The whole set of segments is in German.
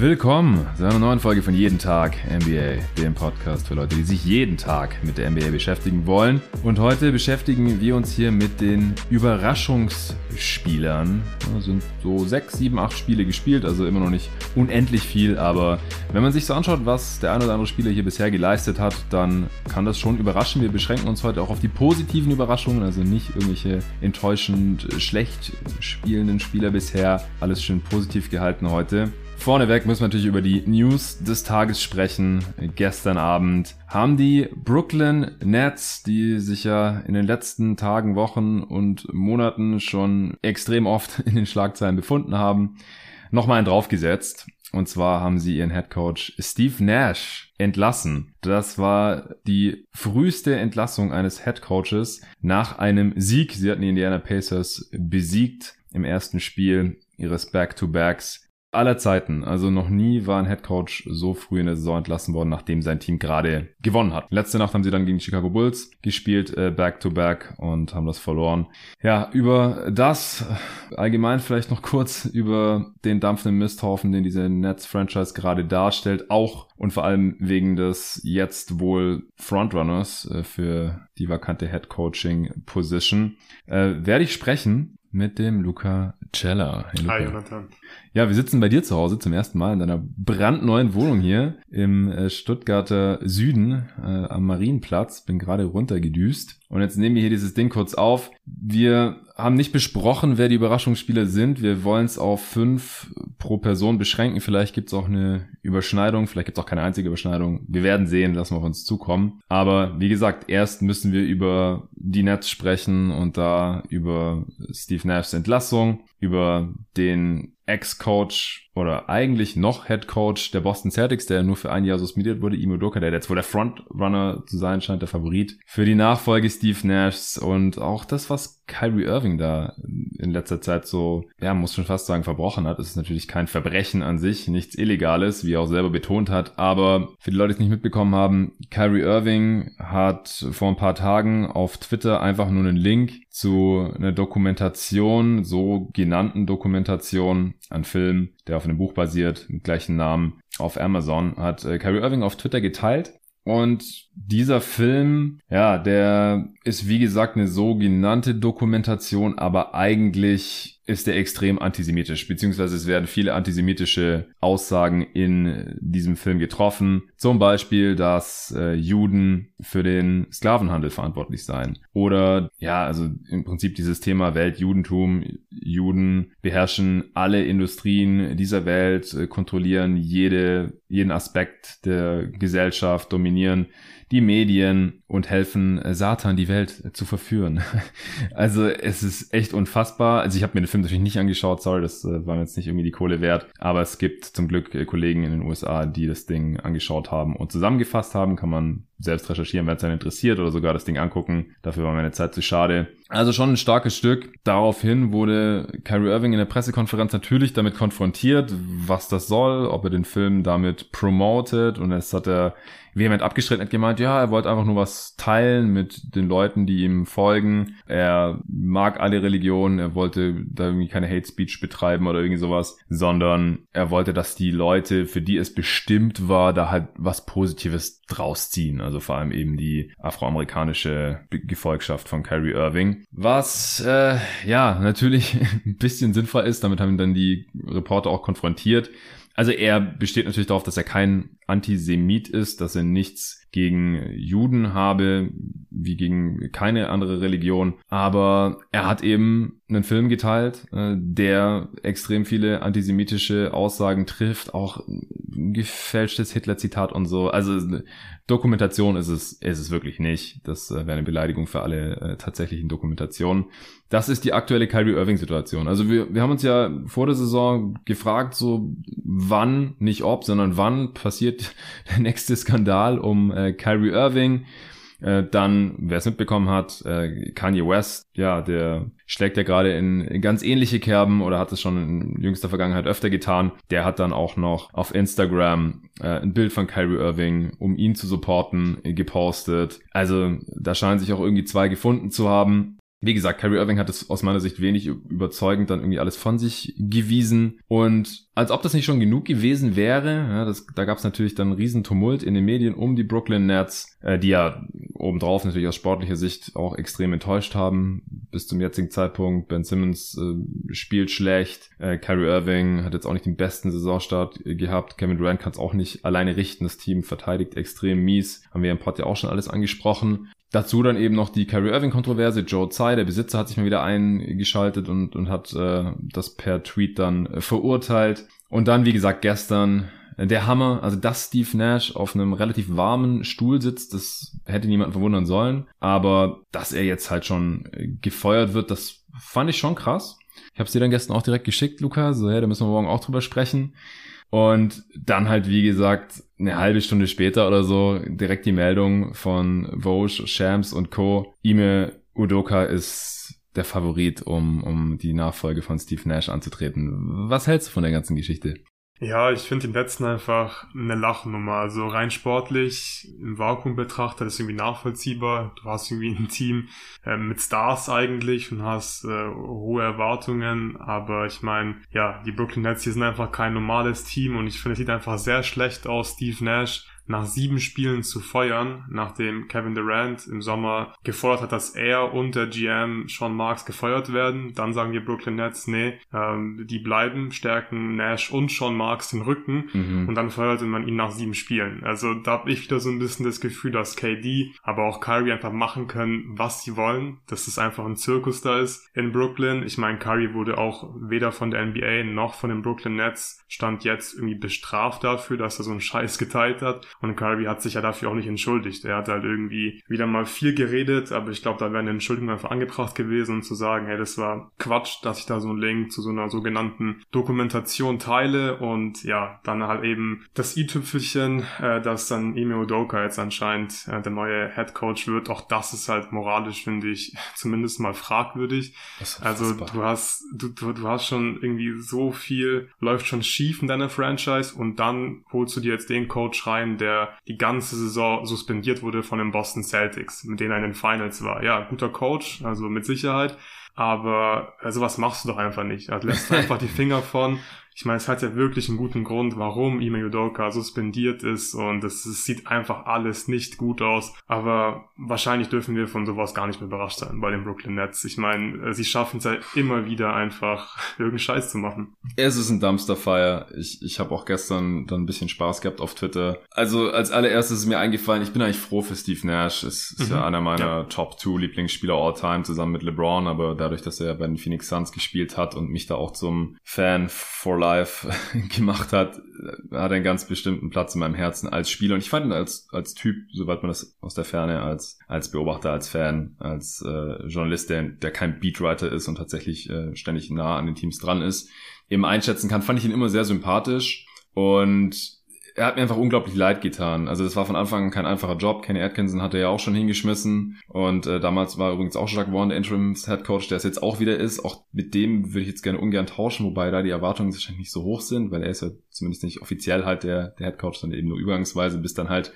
Willkommen zu einer neuen Folge von Jeden Tag NBA, dem Podcast für Leute, die sich jeden Tag mit der NBA beschäftigen wollen. Und heute beschäftigen wir uns hier mit den Überraschungsspielern. Es sind so sechs, sieben, acht Spiele gespielt, also immer noch nicht unendlich viel, aber wenn man sich so anschaut, was der ein oder andere Spieler hier bisher geleistet hat, dann kann das schon überraschen. Wir beschränken uns heute auch auf die positiven Überraschungen, also nicht irgendwelche enttäuschend schlecht spielenden Spieler bisher. Alles schön positiv gehalten heute. Vorneweg müssen wir natürlich über die News des Tages sprechen. Gestern Abend haben die Brooklyn Nets, die sich ja in den letzten Tagen, Wochen und Monaten schon extrem oft in den Schlagzeilen befunden haben, nochmal einen draufgesetzt. Und zwar haben sie ihren Head Coach Steve Nash entlassen. Das war die früheste Entlassung eines Head Coaches nach einem Sieg. Sie hatten die Indiana Pacers besiegt im ersten Spiel ihres Back-to-Backs aller Zeiten. Also noch nie war ein Headcoach so früh in der Saison entlassen worden, nachdem sein Team gerade gewonnen hat. Letzte Nacht haben sie dann gegen die Chicago Bulls gespielt, äh, back to back und haben das verloren. Ja, über das allgemein vielleicht noch kurz über den dampfenden Misthaufen, den diese Nets-Franchise gerade darstellt, auch und vor allem wegen des jetzt wohl Frontrunners äh, für die vakante Head-Coaching-Position, äh, werde ich sprechen mit dem Luca Cella. Hey, Luca. Hi, Jonathan. Ja, wir sitzen bei dir zu Hause zum ersten Mal in deiner brandneuen Wohnung hier im äh, Stuttgarter Süden äh, am Marienplatz. Bin gerade runtergedüst. Und jetzt nehmen wir hier dieses Ding kurz auf. Wir haben nicht besprochen, wer die Überraschungsspieler sind. Wir wollen es auf fünf pro Person beschränken. Vielleicht gibt es auch eine Überschneidung, vielleicht gibt es auch keine einzige Überschneidung. Wir werden sehen, lassen wir auf uns zukommen. Aber wie gesagt, erst müssen wir über die Nets sprechen und da über Steve Nashs Entlassung, über den Ex-Coach oder eigentlich noch Head Coach der Boston Celtics, der nur für ein Jahr suspendiert wurde, Imo Doka, der jetzt wohl der Frontrunner zu sein scheint, der Favorit für die Nachfolge Steve Nashs und auch das, was Kyrie Irving da in letzter Zeit so, ja, muss schon fast sagen, verbrochen hat. Es ist natürlich kein Verbrechen an sich, nichts Illegales, wie er auch selber betont hat, aber für die Leute, die es nicht mitbekommen haben, Kyrie Irving hat vor ein paar Tagen auf Twitter einfach nur einen Link zu einer Dokumentation, so genannten Dokumentation an Film, der auf einem Buch basiert, mit gleichen Namen, auf Amazon, hat äh, Kyrie Irving auf Twitter geteilt. Und dieser Film, ja, der ist wie gesagt eine sogenannte Dokumentation, aber eigentlich ist er extrem antisemitisch, beziehungsweise es werden viele antisemitische Aussagen in diesem Film getroffen. Zum Beispiel, dass äh, Juden für den Sklavenhandel verantwortlich seien. Oder ja, also im Prinzip dieses Thema Weltjudentum. Juden beherrschen alle Industrien dieser Welt, äh, kontrollieren jede, jeden Aspekt der Gesellschaft, dominieren die Medien und helfen äh, Satan die Welt äh, zu verführen. also es ist echt unfassbar. Also ich habe mir den Film natürlich nicht angeschaut, sorry, das äh, war mir jetzt nicht irgendwie die Kohle wert. Aber es gibt zum Glück Kollegen in den USA, die das Ding angeschaut haben und zusammengefasst haben. Kann man selbst recherchieren, wenn es einen interessiert oder sogar das Ding angucken. Dafür war meine Zeit zu schade. Also schon ein starkes Stück. Daraufhin wurde Kyrie Irving in der Pressekonferenz natürlich damit konfrontiert, was das soll, ob er den Film damit promotet und es hat er vehement abgestritten, hat gemeint, ja, er wollte einfach nur was teilen mit den Leuten, die ihm folgen. Er mag alle Religionen, er wollte da irgendwie keine Hate Speech betreiben oder irgendwie sowas, sondern er wollte, dass die Leute, für die es bestimmt war, da halt was Positives draus ziehen. Also vor allem eben die afroamerikanische Gefolgschaft von Kyrie Irving. Was, äh, ja, natürlich ein bisschen sinnvoll ist, damit haben dann die Reporter auch konfrontiert. Also er besteht natürlich darauf, dass er kein Antisemit ist, dass er nichts gegen Juden habe, wie gegen keine andere Religion. Aber er hat eben einen Film geteilt, äh, der extrem viele antisemitische Aussagen trifft, auch ein gefälschtes Hitler-Zitat und so. Also Dokumentation ist es, ist es wirklich nicht. Das äh, wäre eine Beleidigung für alle äh, tatsächlichen Dokumentationen. Das ist die aktuelle Kyrie Irving-Situation. Also wir, wir haben uns ja vor der Saison gefragt, so wann, nicht ob, sondern wann passiert der nächste Skandal um äh, Kyrie Irving. Äh, dann, wer es mitbekommen hat, äh, Kanye West, ja, der schlägt ja gerade in, ganz ähnliche Kerben oder hat es schon in jüngster Vergangenheit öfter getan. Der hat dann auch noch auf Instagram äh, ein Bild von Kyrie Irving, um ihn zu supporten, gepostet. Also da scheinen sich auch irgendwie zwei gefunden zu haben. Wie gesagt, Kyrie Irving hat es aus meiner Sicht wenig überzeugend dann irgendwie alles von sich gewiesen. Und als ob das nicht schon genug gewesen wäre, ja, das, da gab es natürlich dann einen riesen Tumult in den Medien um die Brooklyn Nets, äh, die ja obendrauf natürlich aus sportlicher Sicht auch extrem enttäuscht haben. Bis zum jetzigen Zeitpunkt, Ben Simmons äh, spielt schlecht, äh, Kyrie Irving hat jetzt auch nicht den besten Saisonstart gehabt, Kevin Durant kann es auch nicht alleine richten, das Team verteidigt extrem mies, haben wir im Pod ja auch schon alles angesprochen. Dazu dann eben noch die Kyrie Irving-Kontroverse. Joe Tsai, der Besitzer, hat sich mal wieder eingeschaltet und, und hat äh, das per Tweet dann äh, verurteilt. Und dann, wie gesagt, gestern äh, der Hammer, also dass Steve Nash auf einem relativ warmen Stuhl sitzt, das hätte niemand verwundern sollen. Aber dass er jetzt halt schon gefeuert wird, das fand ich schon krass. Ich habe es dir dann gestern auch direkt geschickt, Luca. So, ja, da müssen wir morgen auch drüber sprechen. Und dann halt, wie gesagt, eine halbe Stunde später oder so direkt die Meldung von Vogue, Shams und Co. Ime Udoka ist der Favorit, um, um die Nachfolge von Steve Nash anzutreten. Was hältst du von der ganzen Geschichte? Ja, ich finde den letzten einfach eine Lachnummer. Also rein sportlich, im Vakuum betrachtet, ist irgendwie nachvollziehbar. Du hast irgendwie ein Team äh, mit Stars eigentlich und hast äh, hohe Erwartungen. Aber ich meine, ja, die Brooklyn Nets, die sind einfach kein normales Team und ich finde, es sieht einfach sehr schlecht aus. Steve Nash nach sieben Spielen zu feuern, nachdem Kevin Durant im Sommer gefordert hat, dass er und der GM Sean Marks gefeuert werden. Dann sagen die Brooklyn Nets, nee, ähm, die bleiben, stärken Nash und Sean Marks den Rücken mhm. und dann feuerte man ihn nach sieben Spielen. Also da habe ich wieder so ein bisschen das Gefühl, dass KD, aber auch Kyrie einfach machen können, was sie wollen, dass es einfach ein Zirkus da ist in Brooklyn. Ich meine, Kyrie wurde auch weder von der NBA noch von den Brooklyn Nets stand jetzt irgendwie bestraft dafür, dass er so einen Scheiß geteilt hat. Und Kyrie hat sich ja dafür auch nicht entschuldigt. Er hat halt irgendwie wieder mal viel geredet, aber ich glaube, da wäre eine Entschuldigung einfach angebracht gewesen, um zu sagen, hey, das war Quatsch, dass ich da so einen Link zu so einer sogenannten Dokumentation teile und ja, dann halt eben das i-Tüpfelchen, äh, dass dann Ime Udoka jetzt anscheinend äh, der neue Head Coach wird. Auch das ist halt moralisch, finde ich, zumindest mal fragwürdig. Also du hast, du, du, du hast schon irgendwie so viel, läuft schon schief in deiner Franchise und dann holst du dir jetzt den Coach rein, der die ganze Saison suspendiert wurde von den Boston Celtics, mit denen er in den Finals war. Ja, guter Coach, also mit Sicherheit. Aber sowas machst du doch einfach nicht. Also lässt einfach die Finger von ich meine, es hat ja wirklich einen guten Grund, warum Ime Udoka suspendiert ist und es, es, sieht einfach alles nicht gut aus. Aber wahrscheinlich dürfen wir von sowas gar nicht mehr überrascht sein bei den Brooklyn Nets. Ich meine, sie schaffen es ja immer wieder einfach, irgendeinen Scheiß zu machen. Es ist ein Dumpster-Fire. Ich, ich habe auch gestern dann ein bisschen Spaß gehabt auf Twitter. Also als allererstes ist mir eingefallen, ich bin eigentlich froh für Steve Nash. Es ist mhm. ja einer meiner ja. Top-2 Lieblingsspieler all time zusammen mit LeBron, aber dadurch, dass er ja bei den Phoenix Suns gespielt hat und mich da auch zum Fan for Life gemacht hat, hat einen ganz bestimmten Platz in meinem Herzen als Spieler. Und ich fand ihn als, als Typ, soweit man das aus der Ferne, als, als Beobachter, als Fan, als äh, Journalist, der, der kein Beatwriter ist und tatsächlich äh, ständig nah an den Teams dran ist, eben einschätzen kann, fand ich ihn immer sehr sympathisch. Und er hat mir einfach unglaublich leid getan. Also das war von Anfang an kein einfacher Job. Kenny Atkinson hatte ja auch schon hingeschmissen und äh, damals war übrigens auch Jacques Vaughn der Interims Head Coach, der es jetzt auch wieder ist. Auch mit dem würde ich jetzt gerne ungern tauschen, wobei da die Erwartungen wahrscheinlich nicht so hoch sind, weil er ist ja zumindest nicht offiziell halt der, der Head Coach, sondern eben nur übergangsweise, bis dann halt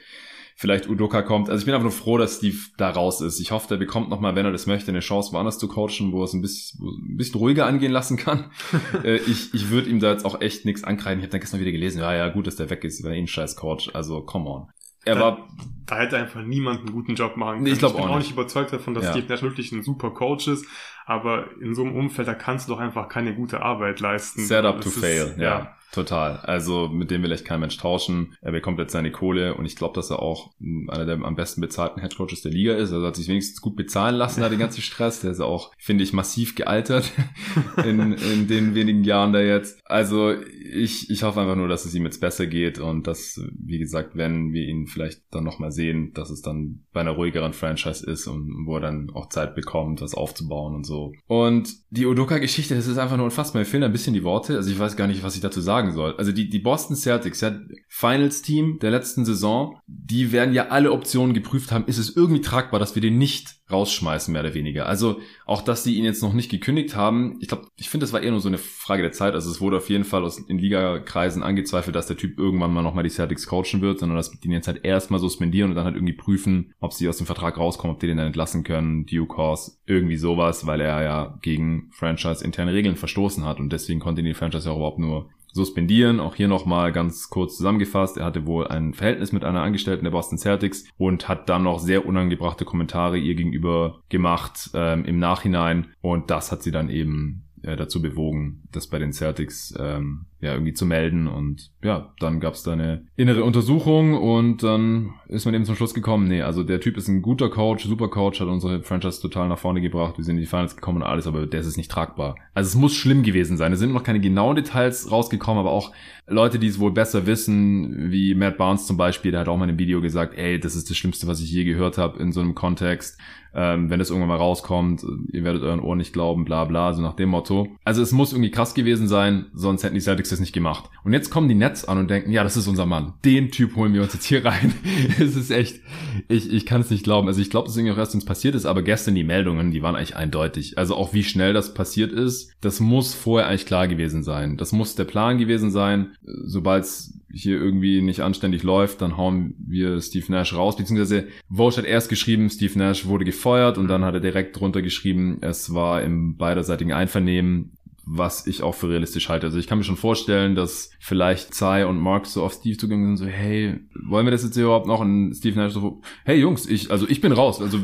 vielleicht Udoka kommt. Also ich bin einfach nur froh, dass Steve da raus ist. Ich hoffe, der bekommt nochmal, wenn er das möchte, eine Chance, woanders zu coachen, wo er es ein bisschen, ein bisschen ruhiger angehen lassen kann. äh, ich ich würde ihm da jetzt auch echt nichts ankreiden. Ich habe dann gestern wieder gelesen, ja, ja, gut, dass der weg ist, weil er eh ein scheiß Coach. Also, come on. Er da, war. Da hätte einfach niemand einen guten Job machen können. Nee, ich, glaub ich bin auch nicht. überzeugt davon, dass ja. Steve Nash wirklich ein super Coach ist. Aber in so einem Umfeld, da kannst du doch einfach keine gute Arbeit leisten. Set up to ist, fail, ja. ja. Total. Also mit dem will echt kein Mensch tauschen. Er bekommt jetzt seine Kohle und ich glaube, dass er auch einer der am besten bezahlten Headcoaches der Liga ist. Also hat sich wenigstens gut bezahlen lassen, da den ganzen Stress. Der ist auch, finde ich, massiv gealtert in, in den wenigen Jahren da jetzt. Also ich, ich hoffe einfach nur, dass es ihm jetzt besser geht und dass, wie gesagt, wenn wir ihn vielleicht dann nochmal sehen, dass es dann bei einer ruhigeren Franchise ist und wo er dann auch Zeit bekommt, was aufzubauen und so. Und die Odoka-Geschichte, das ist einfach nur unfassbar. Mir fehlen ein bisschen die Worte. Also ich weiß gar nicht, was ich dazu sagen sagen soll. Also die, die Boston Celtics, ja, Finals-Team der letzten Saison, die werden ja alle Optionen geprüft haben, ist es irgendwie tragbar, dass wir den nicht rausschmeißen, mehr oder weniger. Also auch, dass sie ihn jetzt noch nicht gekündigt haben, ich glaube, ich finde, das war eher nur so eine Frage der Zeit. Also es wurde auf jeden Fall aus, in Ligakreisen angezweifelt, dass der Typ irgendwann mal nochmal die Celtics coachen wird, sondern dass die ihn jetzt halt erstmal suspendieren und dann halt irgendwie prüfen, ob sie aus dem Vertrag rauskommen, ob die den dann entlassen können, due course, irgendwie sowas, weil er ja gegen Franchise-interne Regeln verstoßen hat und deswegen konnte die Franchise ja auch überhaupt nur suspendieren. Auch hier nochmal ganz kurz zusammengefasst. Er hatte wohl ein Verhältnis mit einer Angestellten der Boston Celtics und hat dann noch sehr unangebrachte Kommentare ihr gegenüber gemacht ähm, im Nachhinein. Und das hat sie dann eben äh, dazu bewogen, das bei den Celtics ähm, ja irgendwie zu melden. Und ja, dann gab es da eine innere Untersuchung und dann ist man eben zum Schluss gekommen, nee, also der Typ ist ein guter Coach, super Coach, hat unsere Franchise total nach vorne gebracht, wir sind in die Finals gekommen und alles, aber der ist nicht tragbar. Also es muss schlimm gewesen sein. Es sind noch keine genauen Details rausgekommen, aber auch Leute, die es wohl besser wissen, wie Matt Barnes zum Beispiel, der hat auch mal in einem Video gesagt, ey, das ist das Schlimmste, was ich je gehört habe in so einem Kontext. Ähm, wenn das irgendwann mal rauskommt, ihr werdet euren Ohren nicht glauben, bla bla, so nach dem Motto. Also es muss irgendwie krass gewesen sein, sonst hätten die Celtics das nicht gemacht. Und jetzt kommen die Nets an und denken, ja, das ist unser Mann. Den Typ holen wir uns jetzt hier rein. es ist echt, ich, ich kann es nicht glauben. Also ich glaube, das ist irgendwie auch erst, es passiert ist, aber gestern die Meldungen, die waren eigentlich eindeutig. Also auch wie schnell das passiert ist, das muss vorher eigentlich klar gewesen sein. Das muss der Plan gewesen sein. Sobald es hier irgendwie nicht anständig läuft, dann hauen wir Steve Nash raus, beziehungsweise Vosch hat erst geschrieben, Steve Nash wurde gefeuert und dann hat er direkt drunter geschrieben, es war im beiderseitigen Einvernehmen was ich auch für realistisch halte. Also ich kann mir schon vorstellen, dass vielleicht Zai und Mark so auf Steve zugehen sind, so, hey, wollen wir das jetzt hier überhaupt noch? Und Steve Nash so, hey Jungs, ich, also ich bin raus. Also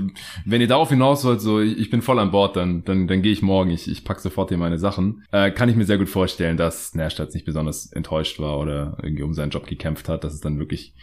wenn ihr darauf hinaus wollt, so, ich, ich bin voll an Bord, dann, dann, dann gehe ich morgen. Ich, ich pack sofort hier meine Sachen. Äh, kann ich mir sehr gut vorstellen, dass Nash jetzt nicht besonders enttäuscht war oder irgendwie um seinen Job gekämpft hat, dass es dann wirklich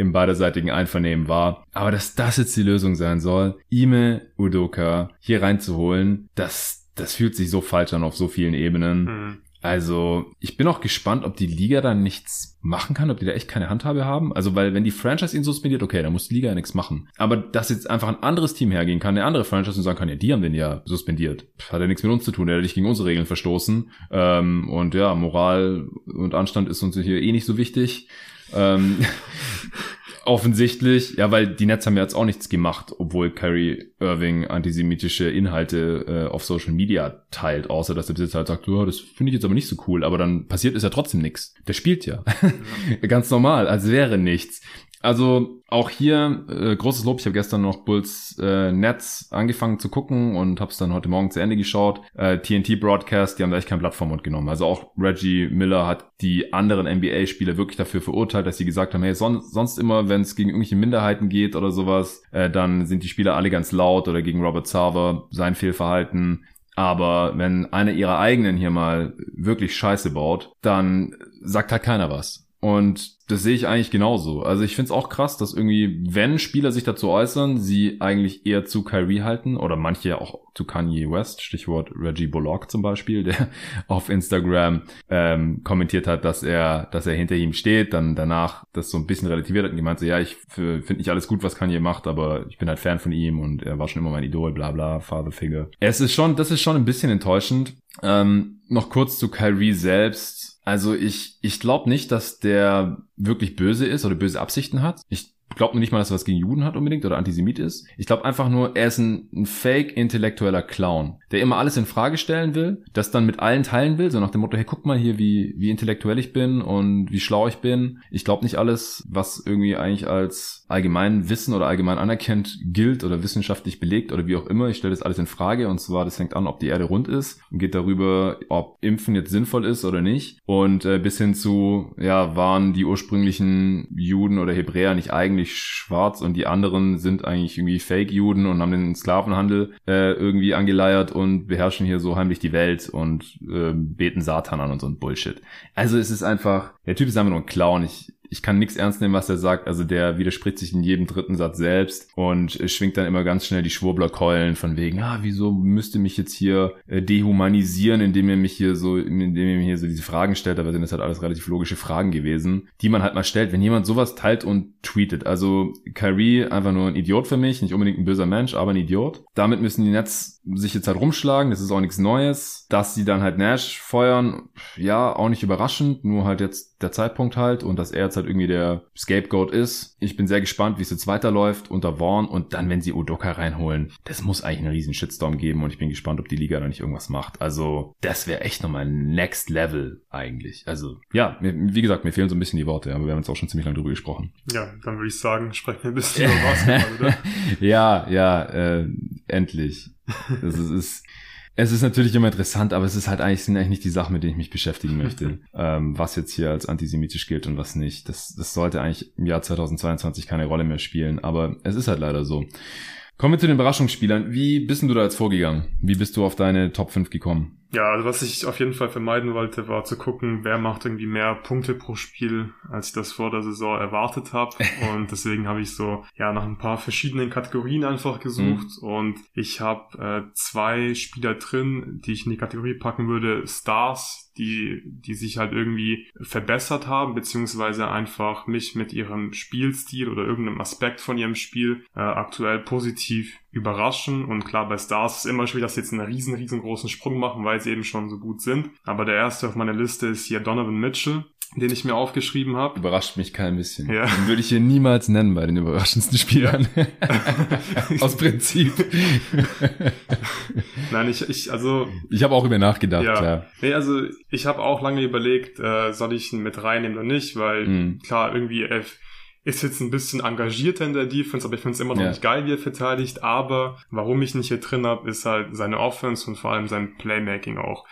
im beiderseitigen Einvernehmen war. Aber dass das jetzt die Lösung sein soll, Ime Udoka hier reinzuholen, das, das fühlt sich so falsch an auf so vielen Ebenen. Mhm. Also, ich bin auch gespannt, ob die Liga da nichts machen kann, ob die da echt keine Handhabe haben. Also, weil wenn die Franchise ihn suspendiert, okay, dann muss die Liga ja nichts machen. Aber dass jetzt einfach ein anderes Team hergehen kann, eine andere Franchise und sagen kann, ja, die haben den ja suspendiert. Hat ja nichts mit uns zu tun, der hat nicht gegen unsere Regeln verstoßen. Ähm, und ja, Moral und Anstand ist uns hier eh nicht so wichtig. Ähm, offensichtlich, ja, weil die Nets haben ja jetzt auch nichts gemacht, obwohl Kyrie Irving antisemitische Inhalte äh, auf Social Media teilt, außer dass der Besitzer halt sagt, oh, das finde ich jetzt aber nicht so cool, aber dann passiert ist ja trotzdem nichts. Der spielt ja. Ganz normal, als wäre nichts. Also auch hier äh, großes Lob. Ich habe gestern noch Bulls äh, Nets angefangen zu gucken und habe es dann heute Morgen zu Ende geschaut. Äh, TNT Broadcast, die haben da echt kein Blatt vom genommen. Also auch Reggie Miller hat die anderen NBA-Spieler wirklich dafür verurteilt, dass sie gesagt haben, hey, son sonst immer, wenn es gegen irgendwelche Minderheiten geht oder sowas, äh, dann sind die Spieler alle ganz laut oder gegen Robert Sarver sein Fehlverhalten. Aber wenn einer ihrer eigenen hier mal wirklich Scheiße baut, dann sagt halt keiner was. Und das sehe ich eigentlich genauso. Also ich finde es auch krass, dass irgendwie, wenn Spieler sich dazu äußern, sie eigentlich eher zu Kyrie halten oder manche auch zu Kanye West, Stichwort Reggie Bullock zum Beispiel, der auf Instagram ähm, kommentiert hat, dass er, dass er hinter ihm steht, dann danach das so ein bisschen relativiert hat und gemeint so, ja, ich finde nicht alles gut, was Kanye macht, aber ich bin halt Fan von ihm und er war schon immer mein Idol, bla bla, Father Figure. Es ist schon, das ist schon ein bisschen enttäuschend. Ähm, noch kurz zu Kyrie selbst also ich, ich glaube nicht, dass der wirklich böse ist oder böse Absichten hat. Ich glaube nicht mal, dass er was gegen Juden hat unbedingt oder Antisemit ist. Ich glaube einfach nur, er ist ein, ein fake-intellektueller Clown, der immer alles in Frage stellen will, das dann mit allen teilen will, so nach dem Motto, hey, guck mal hier, wie, wie intellektuell ich bin und wie schlau ich bin. Ich glaube nicht alles, was irgendwie eigentlich als allgemein Wissen oder allgemein anerkennt gilt oder wissenschaftlich belegt oder wie auch immer. Ich stelle das alles in Frage und zwar, das hängt an, ob die Erde rund ist und geht darüber, ob Impfen jetzt sinnvoll ist oder nicht. Und äh, bis hin zu, ja, waren die ursprünglichen Juden oder Hebräer nicht eigentlich schwarz und die anderen sind eigentlich irgendwie Fake-Juden und haben den Sklavenhandel äh, irgendwie angeleiert und beherrschen hier so heimlich die Welt und äh, beten Satan an und so ein Bullshit. Also es ist einfach, der Typ ist einfach nur ein Clown. Ich, ich kann nichts ernst nehmen, was er sagt. Also der widerspricht sich in jedem dritten Satz selbst und schwingt dann immer ganz schnell die Schwurblerkeulen von wegen, ah, wieso müsste mich jetzt hier äh, dehumanisieren, indem er mich hier so, indem er mir hier so diese Fragen stellt, aber sind das halt alles relativ logische Fragen gewesen, die man halt mal stellt, wenn jemand sowas teilt und tweetet. Also Kyrie einfach nur ein Idiot für mich, nicht unbedingt ein böser Mensch, aber ein Idiot. Damit müssen die Netz sich jetzt halt rumschlagen, das ist auch nichts Neues. Dass sie dann halt Nash feuern, ja, auch nicht überraschend, nur halt jetzt der Zeitpunkt halt und dass er jetzt halt irgendwie der Scapegoat ist. Ich bin sehr gespannt, wie es jetzt weiterläuft unter Vaughn und dann, wenn sie Udoka reinholen, das muss eigentlich einen riesen Shitstorm geben und ich bin gespannt, ob die Liga da nicht irgendwas macht. Also, das wäre echt nochmal Next Level eigentlich. Also, ja, wie gesagt, mir fehlen so ein bisschen die Worte, aber wir haben jetzt auch schon ziemlich lange drüber gesprochen. Ja, dann würde ich sagen, sprechen wir ein bisschen über Basketball, oder? ja, ja, äh, endlich. Das ist, ist es ist natürlich immer interessant, aber es ist halt eigentlich, sind eigentlich nicht die Sachen, mit denen ich mich beschäftigen möchte. ähm, was jetzt hier als antisemitisch gilt und was nicht. Das, das sollte eigentlich im Jahr 2022 keine Rolle mehr spielen, aber es ist halt leider so. Kommen wir zu den Überraschungsspielern. Wie bist du da jetzt vorgegangen? Wie bist du auf deine Top 5 gekommen? Ja, also was ich auf jeden Fall vermeiden wollte, war zu gucken, wer macht irgendwie mehr Punkte pro Spiel, als ich das vor der Saison erwartet habe. Und deswegen habe ich so ja nach ein paar verschiedenen Kategorien einfach gesucht. Mhm. Und ich habe äh, zwei Spieler drin, die ich in die Kategorie packen würde. Stars, die, die sich halt irgendwie verbessert haben, beziehungsweise einfach mich mit ihrem Spielstil oder irgendeinem Aspekt von ihrem Spiel äh, aktuell positiv überraschen. Und klar, bei Stars ist immer schwierig, dass sie jetzt einen riesen, riesengroßen Sprung machen, weil sie eben schon so gut sind. Aber der erste auf meiner Liste ist hier Donovan Mitchell den ich mir aufgeschrieben habe. Überrascht mich kein bisschen. Ja. Den würde ich hier niemals nennen bei den überraschendsten Spielern. Aus Prinzip. Nein, ich, ich, also. Ich habe auch über nachgedacht, ja. klar. Nee, also ich habe auch lange überlegt, äh, soll ich ihn mit reinnehmen oder nicht, weil mhm. klar, irgendwie er ist jetzt ein bisschen engagierter in der Defense, aber ich finde es immer noch ja. nicht geil, wie er verteidigt. Aber warum ich nicht hier drin habe, ist halt seine Offense und vor allem sein Playmaking auch.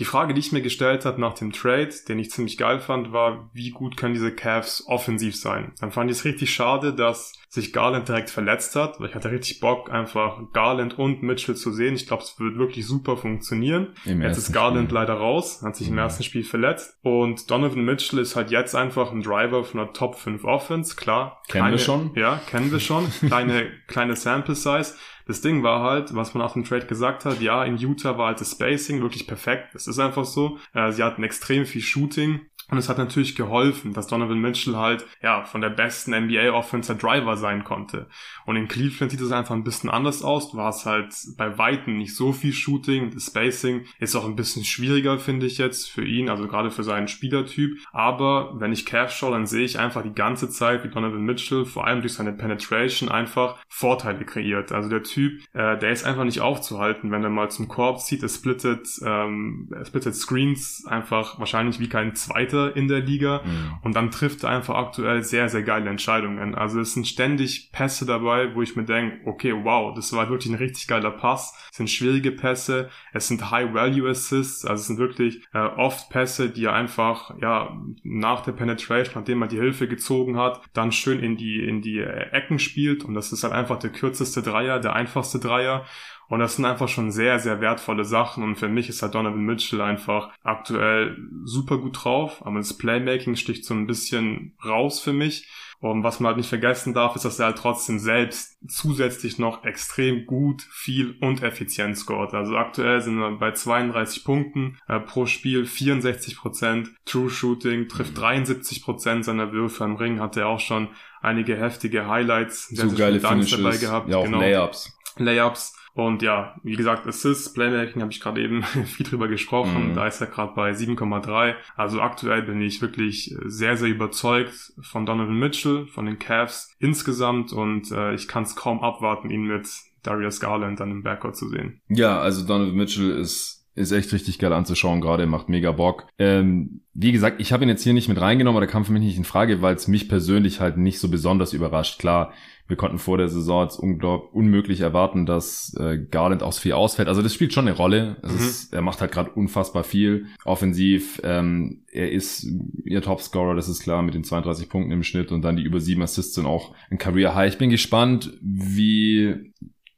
Die Frage, die ich mir gestellt habe nach dem Trade, den ich ziemlich geil fand, war, wie gut können diese Cavs offensiv sein? Dann fand ich es richtig schade, dass sich Garland direkt verletzt hat, weil ich hatte richtig Bock, einfach Garland und Mitchell zu sehen. Ich glaube, es wird wirklich super funktionieren. Im jetzt ist Garland Spiel. leider raus, hat sich im ersten Spiel verletzt. Und Donovan Mitchell ist halt jetzt einfach ein Driver von einer Top 5 Offense, klar. Kennen wir schon. Ja, kennen wir schon. Kleine, kleine Sample Size. Das Ding war halt, was man nach dem Trade gesagt hat, ja, in Utah war halt das Spacing wirklich perfekt. Das ist einfach so. Äh, sie hatten extrem viel Shooting. Und es hat natürlich geholfen, dass Donovan Mitchell halt, ja, von der besten NBA Offensive Driver sein konnte. Und in Cleveland sieht es einfach ein bisschen anders aus. Du hast halt bei Weitem nicht so viel Shooting. Das Spacing ist auch ein bisschen schwieriger, finde ich jetzt, für ihn, also gerade für seinen Spielertyp. Aber wenn ich Cavs schaue, dann sehe ich einfach die ganze Zeit, wie Donovan Mitchell vor allem durch seine Penetration einfach Vorteile kreiert. Also der Typ, äh, der ist einfach nicht aufzuhalten, wenn er mal zum Korb zieht. Er splittet, ähm, er splittet Screens einfach wahrscheinlich wie kein zweiter Dritte in der Liga mhm. und dann trifft er einfach aktuell sehr, sehr geile Entscheidungen. Also es sind ständig Pässe dabei, wo ich mir denke, okay, wow, das war wirklich ein richtig geiler Pass. Es sind schwierige Pässe, es sind High-Value-Assists, also es sind wirklich äh, oft Pässe, die er einfach, ja, nach der Penetration, nachdem er die Hilfe gezogen hat, dann schön in die, in die Ecken spielt und das ist halt einfach der kürzeste Dreier, der einfachste Dreier und das sind einfach schon sehr, sehr wertvolle Sachen. Und für mich ist halt Donovan Mitchell einfach aktuell super gut drauf. Aber das Playmaking sticht so ein bisschen raus für mich. Und was man halt nicht vergessen darf, ist, dass er halt trotzdem selbst zusätzlich noch extrem gut, viel und effizient scoret. Also aktuell sind wir bei 32 Punkten äh, pro Spiel, 64 Prozent True Shooting, trifft 73 Prozent seiner Würfe am Ring, hat er auch schon einige heftige Highlights. So geile Finishes, dabei gehabt. Ja, auch genau. Layups. Layups. Und ja, wie gesagt, Assists, Playmaking habe ich gerade eben viel drüber gesprochen. Mhm. Da ist er gerade bei 7,3. Also aktuell bin ich wirklich sehr, sehr überzeugt von Donovan Mitchell, von den Cavs insgesamt und äh, ich kann es kaum abwarten, ihn mit Darius Garland dann im Backcourt zu sehen. Ja, also Donovan Mitchell ist ist echt richtig geil anzuschauen gerade, macht mega Bock. Ähm, wie gesagt, ich habe ihn jetzt hier nicht mit reingenommen, aber der kam für mich nicht in Frage, weil es mich persönlich halt nicht so besonders überrascht. Klar, wir konnten vor der Saison jetzt unglaublich unmöglich erwarten, dass äh, Garland aus viel ausfällt. Also das spielt schon eine Rolle. Mhm. Ist, er macht halt gerade unfassbar viel offensiv. Ähm, er ist ihr Topscorer, das ist klar, mit den 32 Punkten im Schnitt und dann die über sieben Assists sind auch ein Career High. Ich bin gespannt, wie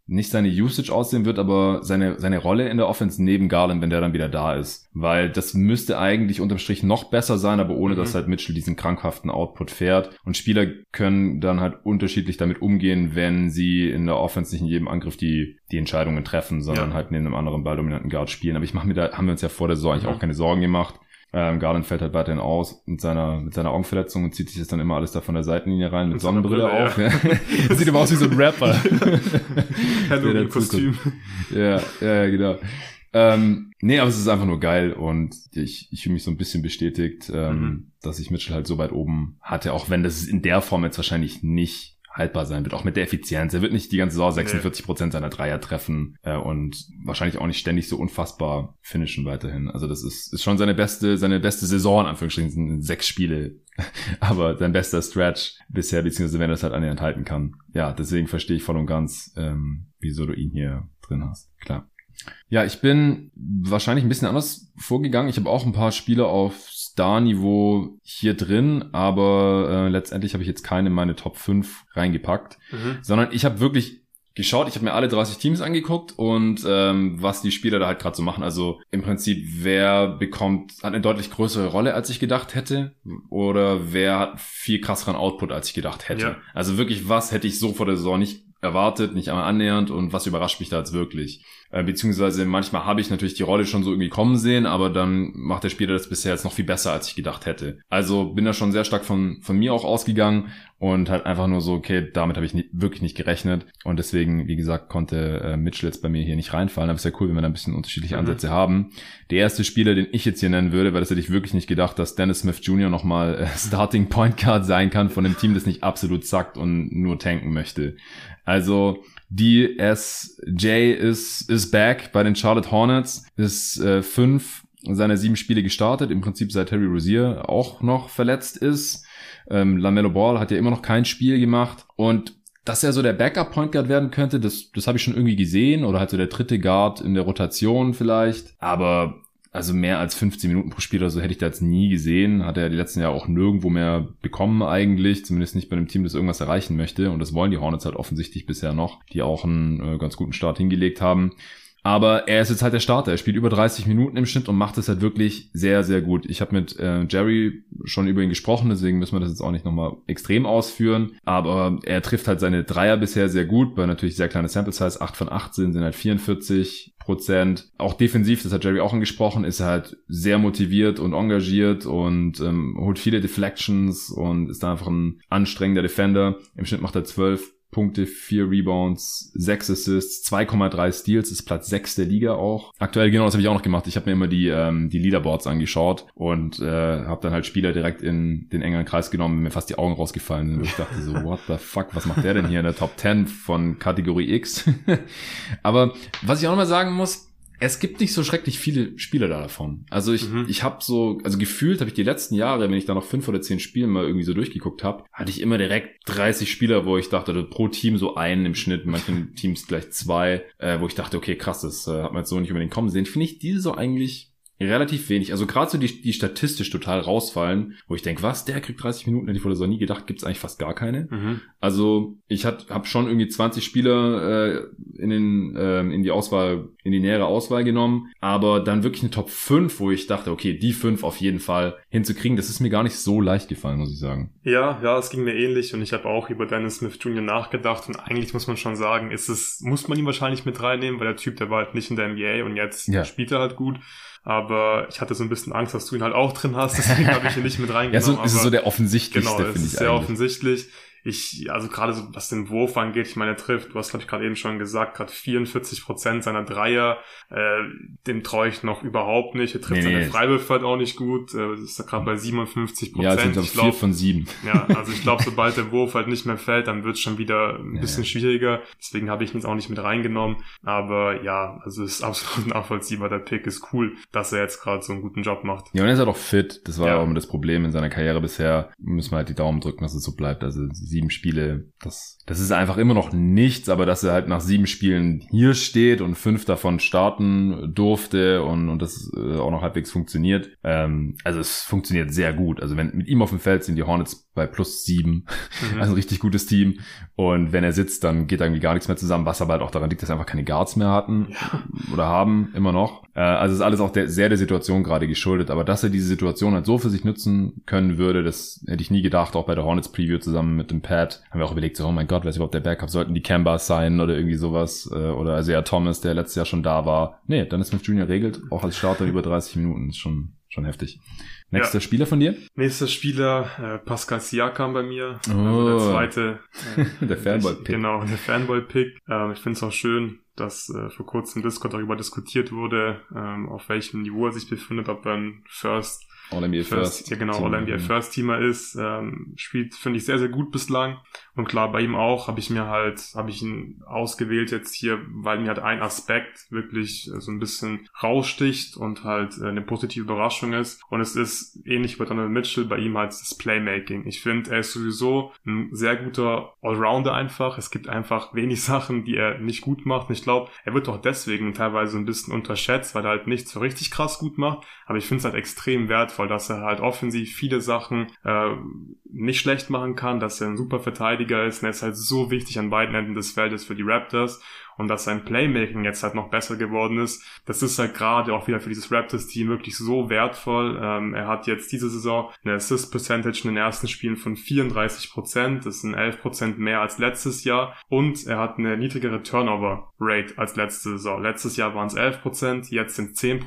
nicht seine Usage aussehen wird, aber seine, seine Rolle in der Offense neben Garland, wenn der dann wieder da ist. Weil das müsste eigentlich unterm Strich noch besser sein, aber ohne mhm. dass halt Mitchell diesen krankhaften Output fährt. Und Spieler können dann halt unterschiedlich damit umgehen, wenn sie in der Offense nicht in jedem Angriff die, die Entscheidungen treffen, sondern ja. halt neben einem anderen balldominanten Guard spielen. Aber ich mache mir da, haben wir uns ja vor der Saison eigentlich mhm. auch keine Sorgen gemacht. Ähm, Garland fällt halt weiterhin aus mit seiner, mit seiner Augenverletzung und zieht sich das dann immer alles da von der Seitenlinie rein mit Sonnenbrille Brille, auf. Ja. Sieht aber aus wie so ein Rapper. Halloween-Kostüm. Ja, ja, genau. Ähm, nee, aber es ist einfach nur geil und ich, ich fühle mich so ein bisschen bestätigt, ähm, mhm. dass ich Mitchell halt so weit oben hatte, auch wenn das in der Form jetzt wahrscheinlich nicht haltbar sein wird, auch mit der Effizienz. Er wird nicht die ganze Saison 46 Prozent seiner Dreier treffen äh, und wahrscheinlich auch nicht ständig so unfassbar finishen weiterhin. Also das ist, ist schon seine beste, seine beste Saison, in Anführungsstrichen, sind sechs Spiele. Aber sein bester Stretch bisher, beziehungsweise wenn er das halt annähernd halten kann. Ja, deswegen verstehe ich voll und ganz, ähm, wieso du ihn hier drin hast. Klar. Ja, ich bin wahrscheinlich ein bisschen anders vorgegangen. Ich habe auch ein paar Spiele auf Star-Niveau hier drin, aber äh, letztendlich habe ich jetzt keine in meine Top 5 reingepackt, mhm. sondern ich habe wirklich geschaut, ich habe mir alle 30 Teams angeguckt und ähm, was die Spieler da halt gerade so machen. Also im Prinzip, wer bekommt, hat eine deutlich größere Rolle, als ich gedacht hätte, oder wer hat viel krasseren Output, als ich gedacht hätte. Ja. Also wirklich, was hätte ich so vor der Saison nicht erwartet, nicht einmal annähernd und was überrascht mich da jetzt wirklich. Äh, beziehungsweise manchmal habe ich natürlich die Rolle schon so irgendwie kommen sehen, aber dann macht der Spieler das bisher jetzt noch viel besser, als ich gedacht hätte. Also bin da schon sehr stark von, von mir auch ausgegangen und halt einfach nur so, okay, damit habe ich nicht, wirklich nicht gerechnet und deswegen, wie gesagt, konnte äh, Mitchell jetzt bei mir hier nicht reinfallen, aber ist ja cool, wenn wir da ein bisschen unterschiedliche mhm. Ansätze haben. Der erste Spieler, den ich jetzt hier nennen würde, weil das hätte ich wirklich nicht gedacht, dass Dennis Smith Jr. nochmal äh, Starting Point Guard sein kann von einem Team, das nicht absolut zackt und nur tanken möchte. Also die SJ ist, ist back bei den Charlotte Hornets, ist äh, fünf seiner sieben Spiele gestartet, im Prinzip seit Terry Rozier auch noch verletzt ist. Ähm, Lamello Ball hat ja immer noch kein Spiel gemacht und dass er so der Backup Point Guard werden könnte, das, das habe ich schon irgendwie gesehen oder halt so der dritte Guard in der Rotation vielleicht. Aber also mehr als 15 Minuten pro Spiel oder so hätte ich da jetzt nie gesehen. Hat er die letzten Jahre auch nirgendwo mehr bekommen eigentlich. Zumindest nicht bei einem Team, das irgendwas erreichen möchte. Und das wollen die Hornets halt offensichtlich bisher noch, die auch einen äh, ganz guten Start hingelegt haben. Aber er ist jetzt halt der Starter. Er spielt über 30 Minuten im Schnitt und macht es halt wirklich sehr, sehr gut. Ich habe mit äh, Jerry schon über ihn gesprochen, deswegen müssen wir das jetzt auch nicht nochmal extrem ausführen. Aber er trifft halt seine Dreier bisher sehr gut, bei natürlich sehr kleine Sample Size. 8 von 18 sind halt 44 Prozent. Auch defensiv, das hat Jerry auch angesprochen, ist er halt sehr motiviert und engagiert und ähm, holt viele Deflections und ist da einfach ein anstrengender Defender. Im Schnitt macht er 12 Punkte, 4 Rebounds, 6 Assists, 2,3 Steals, ist Platz 6 der Liga auch. Aktuell, genau, das habe ich auch noch gemacht. Ich habe mir immer die, ähm, die Leaderboards angeschaut und äh, habe dann halt Spieler direkt in den engeren Kreis genommen, mir fast die Augen rausgefallen sind. Und ich dachte so, what the fuck, was macht der denn hier in der Top 10 von Kategorie X? Aber was ich auch noch mal sagen muss, es gibt nicht so schrecklich viele Spiele da davon. Also ich, mhm. ich habe so, also gefühlt habe ich die letzten Jahre, wenn ich da noch fünf oder zehn Spiele mal irgendwie so durchgeguckt habe, hatte ich immer direkt 30 Spieler, wo ich dachte, also pro Team so einen im Schnitt, in manchen Teams gleich zwei, äh, wo ich dachte, okay, krass, das äh, hat man jetzt so nicht unbedingt kommen sehen. Finde ich diese so eigentlich relativ wenig. Also gerade so die, die statistisch total rausfallen, wo ich denke, was, der kriegt 30 Minuten, hätte ich vor der Saison nie gedacht, gibt's eigentlich fast gar keine. Mhm. Also ich habe schon irgendwie 20 Spieler äh, in, den, äh, in die Auswahl, in die nähere Auswahl genommen, aber dann wirklich eine Top 5, wo ich dachte, okay, die 5 auf jeden Fall hinzukriegen, das ist mir gar nicht so leicht gefallen, muss ich sagen. Ja, ja, es ging mir ähnlich und ich habe auch über Dennis Smith Jr. nachgedacht und eigentlich muss man schon sagen, ist es, muss man ihn wahrscheinlich mit reinnehmen, weil der Typ, der war halt nicht in der NBA und jetzt ja. spielt er halt gut. Aber ich hatte so ein bisschen Angst, dass du ihn halt auch drin hast, deswegen habe ich ihn nicht mit reingenommen. ja, so ist es so der offensichtlichste, genau, finde ich. Sehr eigentlich. offensichtlich ich, also gerade so, was den Wurf angeht, ich meine, er trifft, du hast, glaube ich, gerade eben schon gesagt, gerade 44 Prozent seiner Dreier, äh, dem traue ich noch überhaupt nicht. Er trifft nee, seine nee. Freiwürfe halt auch nicht gut, äh, ist da gerade bei 57 Prozent. Ja, sind ich glaub, vier von sieben. Ja, also ich glaube, sobald der Wurf halt nicht mehr fällt, dann wird es schon wieder ein bisschen ja. schwieriger. Deswegen habe ich ihn jetzt auch nicht mit reingenommen. Aber ja, also es ist absolut nachvollziehbar. Der Pick ist cool, dass er jetzt gerade so einen guten Job macht. Ja, und er ist halt auch fit. Das war ja. auch immer das Problem in seiner Karriere bisher. Müssen wir halt die Daumen drücken, dass es so bleibt. Also sieben Spiele, das, das ist einfach immer noch nichts, aber dass er halt nach sieben Spielen hier steht und fünf davon starten durfte und, und das äh, auch noch halbwegs funktioniert. Ähm, also es funktioniert sehr gut. Also wenn mit ihm auf dem Feld sind die Hornets bei plus sieben, mhm. also ein richtig gutes Team. Und wenn er sitzt, dann geht irgendwie gar nichts mehr zusammen, was aber halt auch daran liegt, dass einfach keine Guards mehr hatten ja. oder haben, immer noch. Äh, also ist alles auch der, sehr der Situation gerade geschuldet. Aber dass er diese Situation halt so für sich nutzen können würde, das hätte ich nie gedacht, auch bei der Hornets Preview zusammen mit dem Pad. Haben wir auch überlegt, so, oh mein Gott, wer ist überhaupt der Backup? Sollten die Cambas sein oder irgendwie sowas? Äh, oder also ja Thomas, der letztes Jahr schon da war. Nee, dann ist Smith Jr. regelt, auch als Starter über 30 Minuten. Ist schon, schon heftig. Nächster ja. Spieler von dir? Nächster Spieler, äh, Pascal Siakam bei mir. Oh. Also der zweite. Äh, der Fanboy-Pick. Genau, der Fanboy-Pick. Ähm, ich finde es auch schön, dass äh, vor kurzem Discord darüber diskutiert wurde, ähm, auf welchem Niveau er sich befindet, ob er ein First All-NBA First. First. Ja, genau, All-NBA First Teamer ist. Ähm, spielt, finde ich, sehr, sehr gut bislang. Und klar, bei ihm auch habe ich mir halt, habe ich ihn ausgewählt jetzt hier, weil mir halt ein Aspekt wirklich äh, so ein bisschen raussticht und halt äh, eine positive Überraschung ist. Und es ist ähnlich wie bei Donald Mitchell, bei ihm halt das Playmaking. Ich finde, er ist sowieso ein sehr guter Allrounder einfach. Es gibt einfach wenig Sachen, die er nicht gut macht. Und ich glaube, er wird auch deswegen teilweise ein bisschen unterschätzt, weil er halt nicht so richtig krass gut macht. Aber ich finde es halt extrem wertvoll, dass er halt offensiv viele Sachen äh, nicht schlecht machen kann, dass er ein super Verteidiger ist und er ist halt so wichtig an beiden Enden des Feldes für die Raptors und dass sein Playmaking jetzt halt noch besser geworden ist, das ist halt gerade auch wieder für dieses Raptors-Team wirklich so wertvoll. Ähm, er hat jetzt diese Saison eine Assist-Percentage in den ersten Spielen von 34% Das sind 11% mehr als letztes Jahr. Und er hat eine niedrigere Turnover-Rate als letzte Saison. Letztes Jahr waren es 11% jetzt sind es 10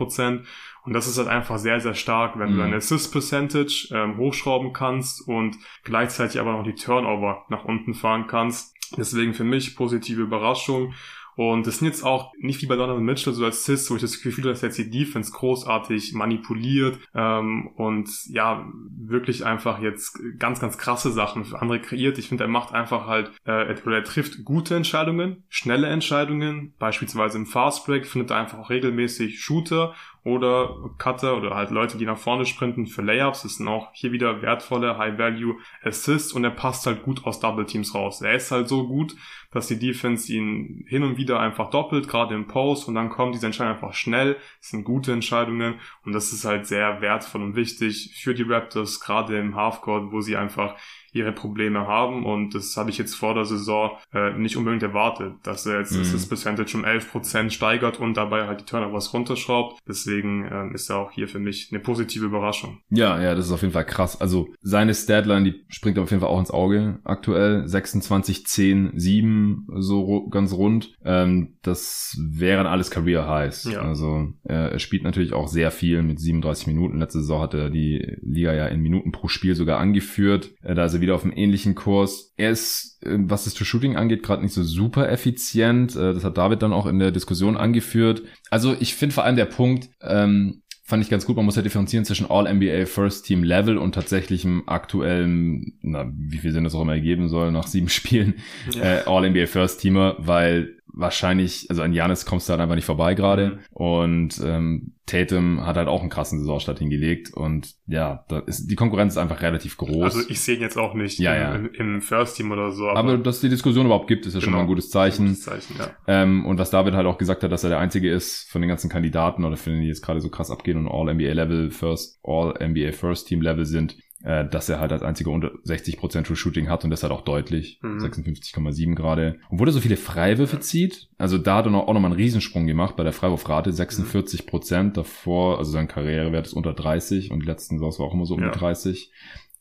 und das ist halt einfach sehr, sehr stark, wenn mhm. du deine Assist-Percentage ähm, hochschrauben kannst und gleichzeitig aber noch die Turnover nach unten fahren kannst. Deswegen für mich positive Überraschung. Und das sind jetzt auch nicht wie bei Donovan Mitchell so als Cis, wo ich das Gefühl habe, dass jetzt die Defense großartig manipuliert ähm, und ja, wirklich einfach jetzt ganz, ganz krasse Sachen für andere kreiert. Ich finde, er macht einfach halt, äh, er, er trifft gute Entscheidungen, schnelle Entscheidungen, beispielsweise im Fast Break findet er einfach auch regelmäßig Shooter oder Cutter oder halt Leute, die nach vorne sprinten für Layups. Das sind auch hier wieder wertvolle High-Value Assists und er passt halt gut aus Double Teams raus. Er ist halt so gut, dass die Defense ihn hin und wieder einfach doppelt, gerade im Post und dann kommen diese Entscheidungen einfach schnell. Das sind gute Entscheidungen und das ist halt sehr wertvoll und wichtig für die Raptors, gerade im Halfcourt, wo sie einfach ihre Probleme haben und das habe ich jetzt vor der Saison äh, nicht unbedingt erwartet, dass er jetzt mhm. das Percentage um 11% steigert und dabei halt die Turnovers runterschraubt. Deswegen äh, ist er auch hier für mich eine positive Überraschung. Ja, ja, das ist auf jeden Fall krass. Also seine Statline, die springt auf jeden Fall auch ins Auge aktuell. 26, 10, 7, so ganz rund. Ähm, das wären alles Career Highs. Ja. Also er, er spielt natürlich auch sehr viel mit 37 Minuten. Letzte Saison hat er die Liga ja in Minuten pro Spiel sogar angeführt. Äh, da ist er wieder auf einem ähnlichen Kurs. Er ist, äh, was das To-Shooting angeht, gerade nicht so super effizient. Äh, das hat David dann auch in der Diskussion angeführt. Also ich finde vor allem der Punkt, ähm, fand ich ganz gut. Man muss ja differenzieren zwischen All-NBA First Team Level und tatsächlichem aktuellen, na, wie viel Sinn das auch immer ergeben soll nach sieben Spielen, ja. äh, All-NBA First Teamer, weil wahrscheinlich, also an Janis kommst du halt einfach nicht vorbei gerade. Mhm. Und ähm, Tatum hat halt auch einen krassen Saisonstart hingelegt. Und ja, da ist, die Konkurrenz ist einfach relativ groß. Also ich sehe ihn jetzt auch nicht ja, ja. Im, im, First Team oder so. Aber, aber dass die Diskussion überhaupt gibt, ist ja genau. schon mal ein genau. gutes Zeichen. Ein gutes Zeichen ja. ähm, und was David halt auch gesagt hat, dass er der Einzige ist von den ganzen Kandidaten oder für den, die jetzt gerade so krass abgehen und All-NBA-Level, First, All-NBA First Team Level sind, äh, dass er halt als einziger unter 60% True Shooting hat und das halt auch deutlich. Mhm. 56,7 gerade. Obwohl er so viele Freiwürfe zieht, also da hat er noch, auch nochmal einen Riesensprung gemacht bei der Freiwurfrate, 46 Prozent davor, also sein Karrierewert ist unter 30 und die letzten Saisons war auch immer so um ja. 30.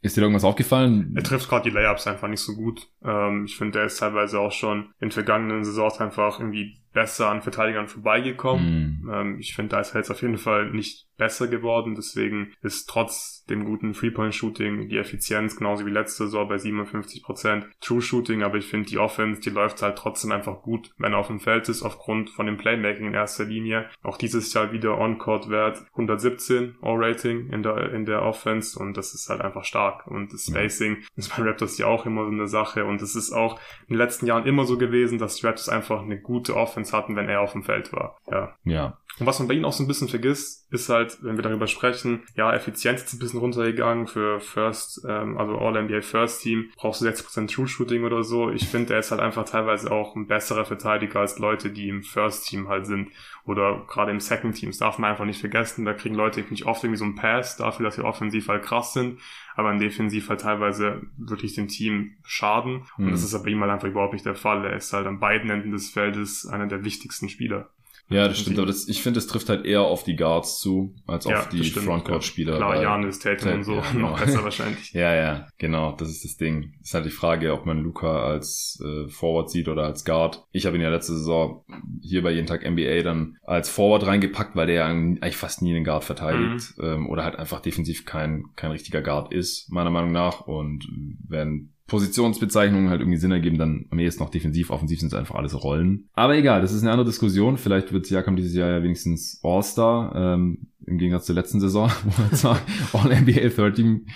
Ist dir irgendwas aufgefallen? Er trifft gerade die Layups einfach nicht so gut. Ähm, ich finde, er ist teilweise auch schon in vergangenen Saisons einfach irgendwie besser an Verteidigern vorbeigekommen. Mm. Ähm, ich finde, da ist er jetzt auf jeden Fall nicht besser geworden. Deswegen ist trotz dem guten Three-Point-Shooting die Effizienz genauso wie letzte Saison bei 57% True-Shooting. Aber ich finde, die Offense, die läuft halt trotzdem einfach gut, wenn er auf dem Feld ist, aufgrund von dem Playmaking in erster Linie. Auch dieses Jahr wieder On-Court-Wert 117 All-Rating in der, in der Offense und das ist halt einfach stark. Und das Spacing ist bei Raptors ja auch immer so eine Sache und es ist auch in den letzten Jahren immer so gewesen, dass Raptors einfach eine gute Offense hatten, wenn er auf dem Feld war. Ja. Ja. Und was man bei ihm auch so ein bisschen vergisst, ist halt, wenn wir darüber sprechen, ja, Effizienz ist ein bisschen runtergegangen für First, ähm, also All-NBA First Team, brauchst du 60% True Shooting oder so. Ich finde, er ist halt einfach teilweise auch ein besserer Verteidiger als Leute, die im First Team halt sind. Oder gerade im Second Team. Das darf man einfach nicht vergessen. Da kriegen Leute nicht oft irgendwie so einen Pass dafür, dass sie offensiv halt krass sind, aber in defensiv halt teilweise wirklich dem Team schaden. Und mhm. das ist aber ihm halt einfach überhaupt nicht der Fall. Er ist halt an beiden Enden des Feldes einer der wichtigsten Spieler. Ja, das stimmt, aber das, ich finde, es trifft halt eher auf die Guards zu, als ja, auf die Frontcourt-Spieler. Klar, Janis, Tatum und so, ja, genau. noch besser wahrscheinlich. ja, ja, genau, das ist das Ding. Ist halt die Frage, ob man Luca als äh, Forward sieht oder als Guard. Ich habe ihn ja letzte Saison hier bei jeden Tag NBA dann als Forward reingepackt, weil der ja eigentlich fast nie einen Guard verteidigt mhm. ähm, oder halt einfach defensiv kein, kein richtiger Guard ist, meiner Meinung nach. Und wenn Positionsbezeichnungen halt irgendwie Sinn ergeben, dann am ehesten noch defensiv, offensiv sind es einfach alles Rollen. Aber egal, das ist eine andere Diskussion. Vielleicht wird Siakam dieses Jahr ja wenigstens All-Star, ähm, im Gegensatz zur letzten Saison, wo er zwar All-NBA 13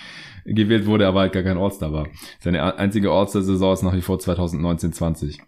gewählt wurde, aber halt gar kein All-Star war. Seine einzige All-Star-Saison ist nach wie vor 2019-20.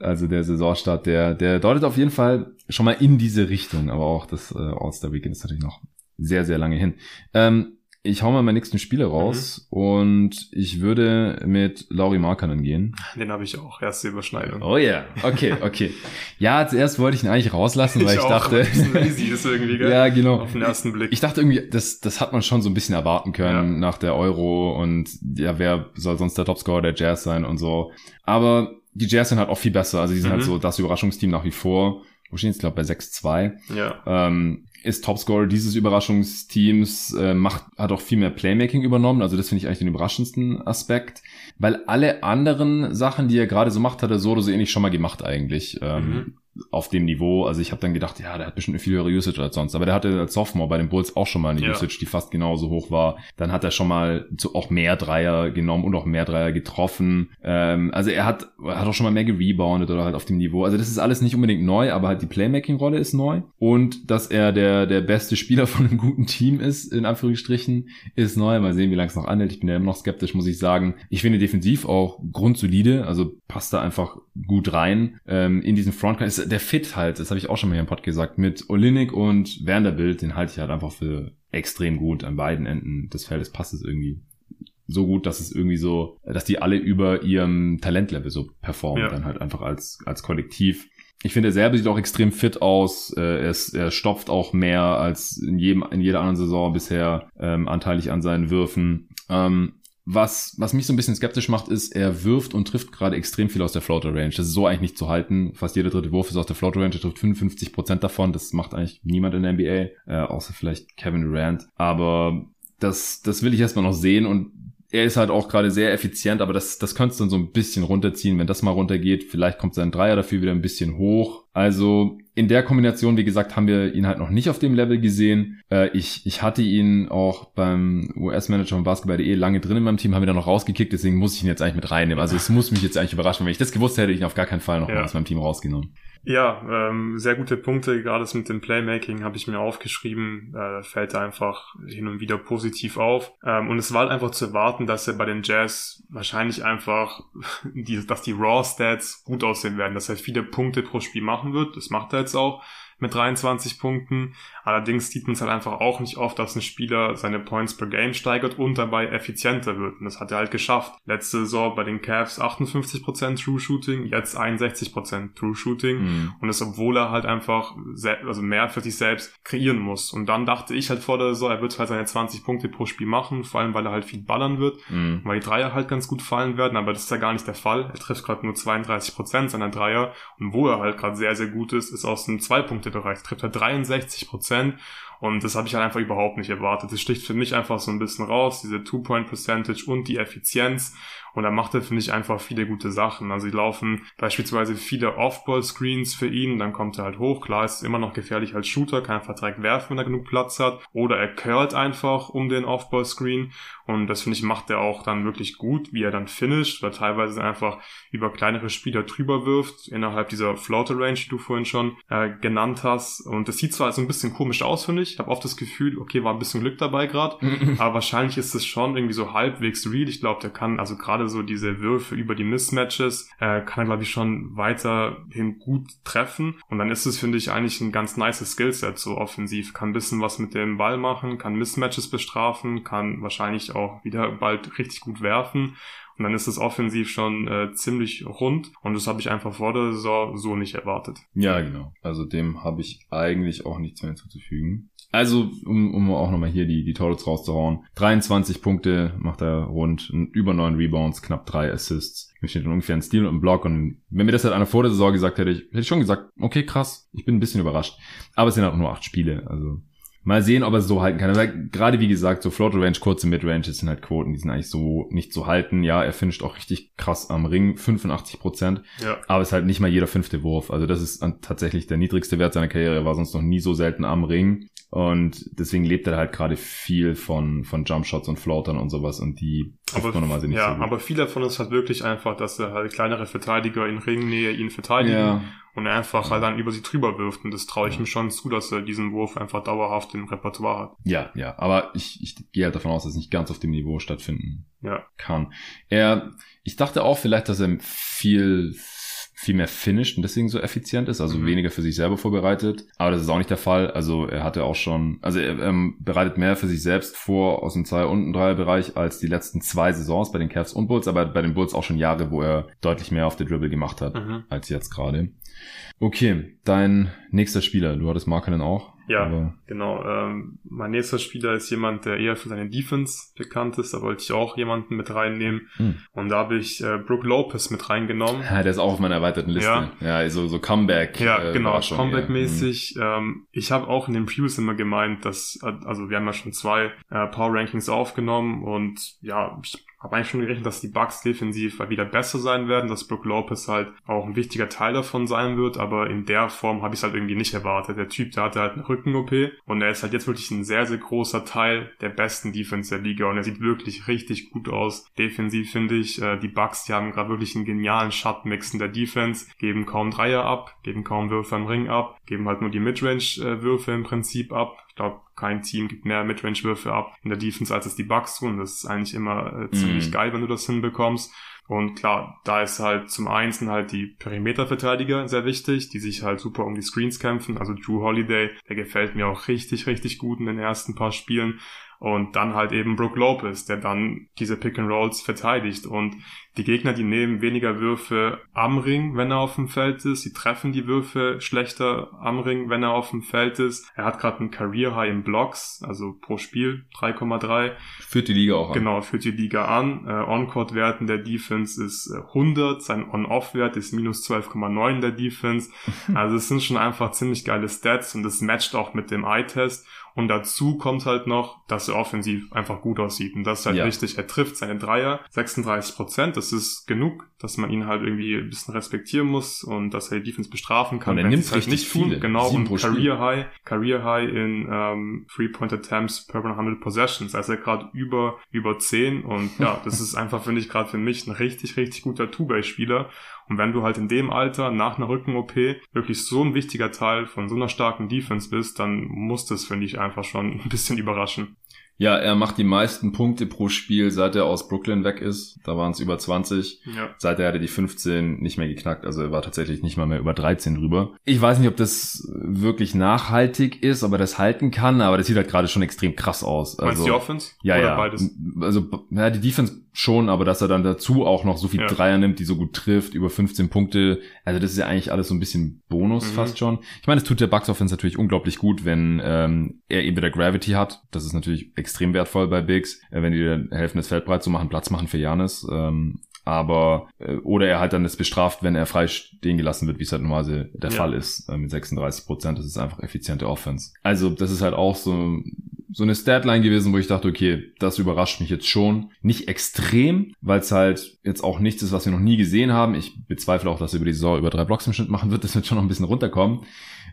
Also der Saisonstart, der, der deutet auf jeden Fall schon mal in diese Richtung, aber auch das äh, All-Star-Weekend ist natürlich noch sehr, sehr lange hin. Ähm, ich hau mal meinen nächsten Spieler raus mhm. und ich würde mit Lauri Markkanen gehen. Den habe ich auch, erste Überschneidung. Oh ja, yeah. okay, okay. ja, zuerst wollte ich ihn eigentlich rauslassen, weil ich, ich dachte... Ein lazy ist irgendwie, gell? Ja, genau. Auf den ersten Blick. Ich dachte irgendwie, das, das hat man schon so ein bisschen erwarten können ja. nach der Euro und ja, wer soll sonst der Topscorer der Jazz sein und so. Aber die Jazz sind halt auch viel besser, also die sind halt mhm. halt so das Überraschungsteam nach wie vor. Wo stehen jetzt, glaube bei 6-2. Ja. Ähm, ist Topscorer dieses Überraschungsteams, äh, macht, hat auch viel mehr Playmaking übernommen. Also das finde ich eigentlich den überraschendsten Aspekt. Weil alle anderen Sachen, die er gerade so macht, hat er so oder so ähnlich schon mal gemacht eigentlich. Ähm, mhm auf dem Niveau. Also ich habe dann gedacht, ja, der hat bestimmt eine viel höhere Usage als sonst. Aber der hatte als Sophomore bei den Bulls auch schon mal eine ja. Usage, die fast genauso hoch war. Dann hat er schon mal zu, auch mehr Dreier genommen und auch mehr Dreier getroffen. Ähm, also er hat, hat auch schon mal mehr gereboundet oder halt auf dem Niveau. Also das ist alles nicht unbedingt neu, aber halt die Playmaking-Rolle ist neu. Und dass er der, der beste Spieler von einem guten Team ist, in Anführungsstrichen, ist neu. Mal sehen, wie lange es noch anhält. Ich bin ja immer noch skeptisch, muss ich sagen. Ich finde defensiv auch grundsolide, also passt da einfach gut rein. Ähm, in diesen Frontcourt ist der Fit halt, das habe ich auch schon mal hier im Pod gesagt, mit Olinik und Vanderbilt, den halte ich halt einfach für extrem gut an beiden Enden des Feldes passt es irgendwie so gut, dass es irgendwie so, dass die alle über ihrem Talentlevel so performen, ja. dann halt einfach als, als Kollektiv. Ich finde, er selber sieht auch extrem fit aus. Äh, er, ist, er stopft auch mehr als in jedem, in jeder anderen Saison bisher ähm, anteilig an seinen Würfen. Ähm, was, was mich so ein bisschen skeptisch macht, ist, er wirft und trifft gerade extrem viel aus der Floater Range. Das ist so eigentlich nicht zu halten. Fast jeder dritte Wurf ist aus der Floater Range. Er trifft 55 Prozent davon. Das macht eigentlich niemand in der NBA, äh, außer vielleicht Kevin Durant. Aber das, das will ich erstmal noch sehen und er ist halt auch gerade sehr effizient, aber das, das könnte dann so ein bisschen runterziehen. Wenn das mal runtergeht, vielleicht kommt sein Dreier dafür wieder ein bisschen hoch. Also in der Kombination, wie gesagt, haben wir ihn halt noch nicht auf dem Level gesehen. Äh, ich, ich hatte ihn auch beim US-Manager von Basketball.de lange drin in meinem Team, haben wir dann noch rausgekickt, deswegen muss ich ihn jetzt eigentlich mit reinnehmen. Also es muss mich jetzt eigentlich überraschen. Wenn ich das gewusst hätte, hätte ich ihn auf gar keinen Fall noch ja. aus meinem Team rausgenommen. Ja, ähm, sehr gute Punkte. Gerade das mit dem Playmaking habe ich mir aufgeschrieben. Äh, fällt einfach hin und wieder positiv auf. Ähm, und es war halt einfach zu erwarten, dass er bei den Jazz wahrscheinlich einfach, die, dass die Raw Stats gut aussehen werden, dass er viele Punkte pro Spiel machen wird. Das macht er jetzt auch mit 23 Punkten. Allerdings sieht man es halt einfach auch nicht oft, dass ein Spieler seine Points per Game steigert und dabei effizienter wird. Und das hat er halt geschafft. Letzte Saison bei den Cavs 58% True Shooting, jetzt 61% True Shooting. Mhm. Und das, obwohl er halt einfach also mehr für sich selbst kreieren muss. Und dann dachte ich halt vor der Saison, er wird halt seine 20 Punkte pro Spiel machen, vor allem weil er halt viel ballern wird, mhm. weil die Dreier halt ganz gut fallen werden, aber das ist ja gar nicht der Fall. Er trifft gerade nur 32% seiner Dreier und wo er halt gerade sehr, sehr gut ist, ist aus dem Zwei-Punkte-Bereich. Trifft er 63 Prozent. Und das habe ich halt einfach überhaupt nicht erwartet. Das sticht für mich einfach so ein bisschen raus, diese Two-Point-Percentage und die Effizienz. Und er macht da, finde ich, einfach viele gute Sachen. Also sie laufen beispielsweise viele Off-Ball-Screens für ihn, dann kommt er halt hoch. Klar, ist immer noch gefährlich als Shooter, kann einfach direkt werfen, wenn er genug Platz hat. Oder er curlt einfach um den Off-Ball-Screen. Und das, finde ich, macht er auch dann wirklich gut, wie er dann finisht, weil teilweise einfach über kleinere Spieler drüber wirft, innerhalb dieser Floater-Range, die du vorhin schon äh, genannt hast. Und das sieht zwar so ein bisschen komisch aus, finde ich. Ich habe oft das Gefühl, okay, war ein bisschen Glück dabei gerade. aber wahrscheinlich ist es schon irgendwie so halbwegs real. Ich glaube, der kann also gerade so diese Würfe über die Mismatches, äh, kann er, glaube ich, schon weiterhin gut treffen. Und dann ist es, finde ich, eigentlich ein ganz nice Skillset, so offensiv. Kann ein bisschen was mit dem Ball machen, kann Mismatches bestrafen, kann wahrscheinlich auch wieder bald richtig gut werfen. und dann ist es offensiv schon äh, ziemlich rund und das habe ich einfach vor der Saison so nicht erwartet. Ja, genau. Also dem habe ich eigentlich auch nichts mehr hinzuzufügen. Also, um, um auch nochmal hier die, die Totals rauszuhauen. 23 Punkte macht er rund, über 9 Rebounds, knapp 3 Assists. Mir steht ungefähr ein Stil und ein Block. Und wenn mir das halt einer vor der Saison gesagt hätte, ich, hätte ich schon gesagt, okay, krass, ich bin ein bisschen überrascht. Aber es sind halt auch nur 8 Spiele. Also Mal sehen, ob er es so halten kann. Weil gerade wie gesagt, so Floater Range, kurze Midrange, das sind halt Quoten, die sind eigentlich so nicht zu halten. Ja, er finisht auch richtig krass am Ring, 85 Prozent. Ja. Aber es ist halt nicht mal jeder fünfte Wurf. Also das ist tatsächlich der niedrigste Wert seiner Karriere. Er war sonst noch nie so selten am Ring. Und deswegen lebt er halt gerade viel von, von Jumpshots und Floatern und sowas und die aber, man normalerweise nicht Ja, so aber viel davon ist halt wirklich einfach, dass er halt kleinere Verteidiger in Ringnähe ihn verteidigen ja. und einfach ja. halt dann über sie drüber wirft und das traue ich ja. ihm schon zu, dass er diesen Wurf einfach dauerhaft im Repertoire hat. Ja, ja, aber ich, ich gehe halt davon aus, dass es nicht ganz auf dem Niveau stattfinden ja. kann. Er, ich dachte auch vielleicht, dass er viel viel mehr finisht und deswegen so effizient ist, also mhm. weniger für sich selber vorbereitet. Aber das ist auch nicht der Fall. Also er hatte auch schon, also er ähm, bereitet mehr für sich selbst vor aus dem Zwei- und Dreier-Bereich als die letzten zwei Saisons bei den Cavs und Bulls, aber bei den Bulls auch schon Jahre, wo er deutlich mehr auf der Dribble gemacht hat mhm. als jetzt gerade. Okay, dein nächster Spieler, du hattest Markenen auch. Ja, Aber genau. Ähm, mein nächster Spieler ist jemand, der eher für seine Defense bekannt ist. Da wollte ich auch jemanden mit reinnehmen. Hm. Und da habe ich äh, Brooke Lopez mit reingenommen. Ja, der ist auch auf meiner erweiterten Liste. Ja, ja so, so Comeback. Ja, äh, genau, Comeback-mäßig. Hm. Ähm, ich habe auch in den Previews immer gemeint, dass, also wir haben ja schon zwei äh, Power Rankings aufgenommen und ja, ich habe eigentlich schon gerechnet, dass die Bucks defensiv wieder besser sein werden, dass Brook Lopez halt auch ein wichtiger Teil davon sein wird, aber in der Form habe ich es halt irgendwie nicht erwartet. Der Typ, der hatte halt eine Rücken-OP und er ist halt jetzt wirklich ein sehr, sehr großer Teil der besten Defense der Liga und er sieht wirklich richtig gut aus. Defensiv finde ich, äh, die Bucks, die haben gerade wirklich einen genialen Shot-Mix in der Defense, geben kaum Dreier ab, geben kaum Würfe am Ring ab, geben halt nur die Midrange-Würfe im Prinzip ab. Ich glaube, kein Team gibt mehr Midrange-Würfe ab in der Defense, als es die Bucks tun. Das ist eigentlich immer äh, ziemlich mm. geil, wenn du das hinbekommst. Und klar, da ist halt zum einen halt die Perimeterverteidiger sehr wichtig, die sich halt super um die Screens kämpfen. Also Drew Holiday, der gefällt mir auch richtig, richtig gut in den ersten paar Spielen. Und dann halt eben Brook Lopez, der dann diese Pick and Rolls verteidigt. Und die Gegner, die nehmen weniger Würfe am Ring, wenn er auf dem Feld ist. Sie treffen die Würfe schlechter am Ring, wenn er auf dem Feld ist. Er hat gerade ein Career High in Blocks, also pro Spiel 3,3. Führt die Liga auch an. Genau, führt die Liga an. Äh, On-Court-Werten der Defense ist 100, äh, sein On-Off-Wert ist minus 12,9 der Defense. Also es sind schon einfach ziemlich geile Stats und das matcht auch mit dem Eye-Test. Und dazu kommt halt noch, dass er offensiv einfach gut aussieht. Und das ist halt ja. wichtig. Er trifft seine Dreier 36 Prozent. Das ist genug, dass man ihn halt irgendwie ein bisschen respektieren muss und dass er die Defense bestrafen kann. Und er nimmt halt nicht viele. tun. Genau. und Career High, Career High in ähm, Three-Point Attempts per 100 Possessions. Also er gerade über, über 10. Und ja, das ist einfach, finde ich, gerade für mich ein richtig, richtig guter Two-Way-Spieler. Und wenn du halt in dem Alter nach einer Rücken-OP wirklich so ein wichtiger Teil von so einer starken Defense bist, dann muss das, finde ich, einfach schon ein bisschen überraschen. Ja, er macht die meisten Punkte pro Spiel, seit er aus Brooklyn weg ist. Da waren es über 20. Ja. Seit er hatte die 15 nicht mehr geknackt. Also er war tatsächlich nicht mal mehr über 13 drüber. Ich weiß nicht, ob das wirklich nachhaltig ist, ob er das halten kann, aber das sieht halt gerade schon extrem krass aus. Also, Meinst du die Offense? Ja, Oder ja. Beides? Also ja, die Defense schon, aber dass er dann dazu auch noch so viel ja. Dreier nimmt, die so gut trifft, über 15 Punkte. Also das ist ja eigentlich alles so ein bisschen Bonus mhm. fast schon. Ich meine, es tut der Bucks Offense natürlich unglaublich gut, wenn ähm, er eben wieder Gravity hat. Das ist natürlich extrem wertvoll bei Bigs, äh, wenn die dir helfen, das Feld breit zu machen, Platz machen für Janis. Ähm, aber äh, oder er halt dann das bestraft, wenn er frei stehen gelassen wird, wie es halt normalerweise der ja. Fall ist äh, mit 36 Prozent. Das ist einfach effiziente Offense. Also das ist halt auch so so eine Statline gewesen, wo ich dachte, okay, das überrascht mich jetzt schon. Nicht extrem, weil es halt jetzt auch nichts ist, was wir noch nie gesehen haben. Ich bezweifle auch, dass er über die Saison über drei Blocks im Schnitt machen wird. Das wird schon noch ein bisschen runterkommen.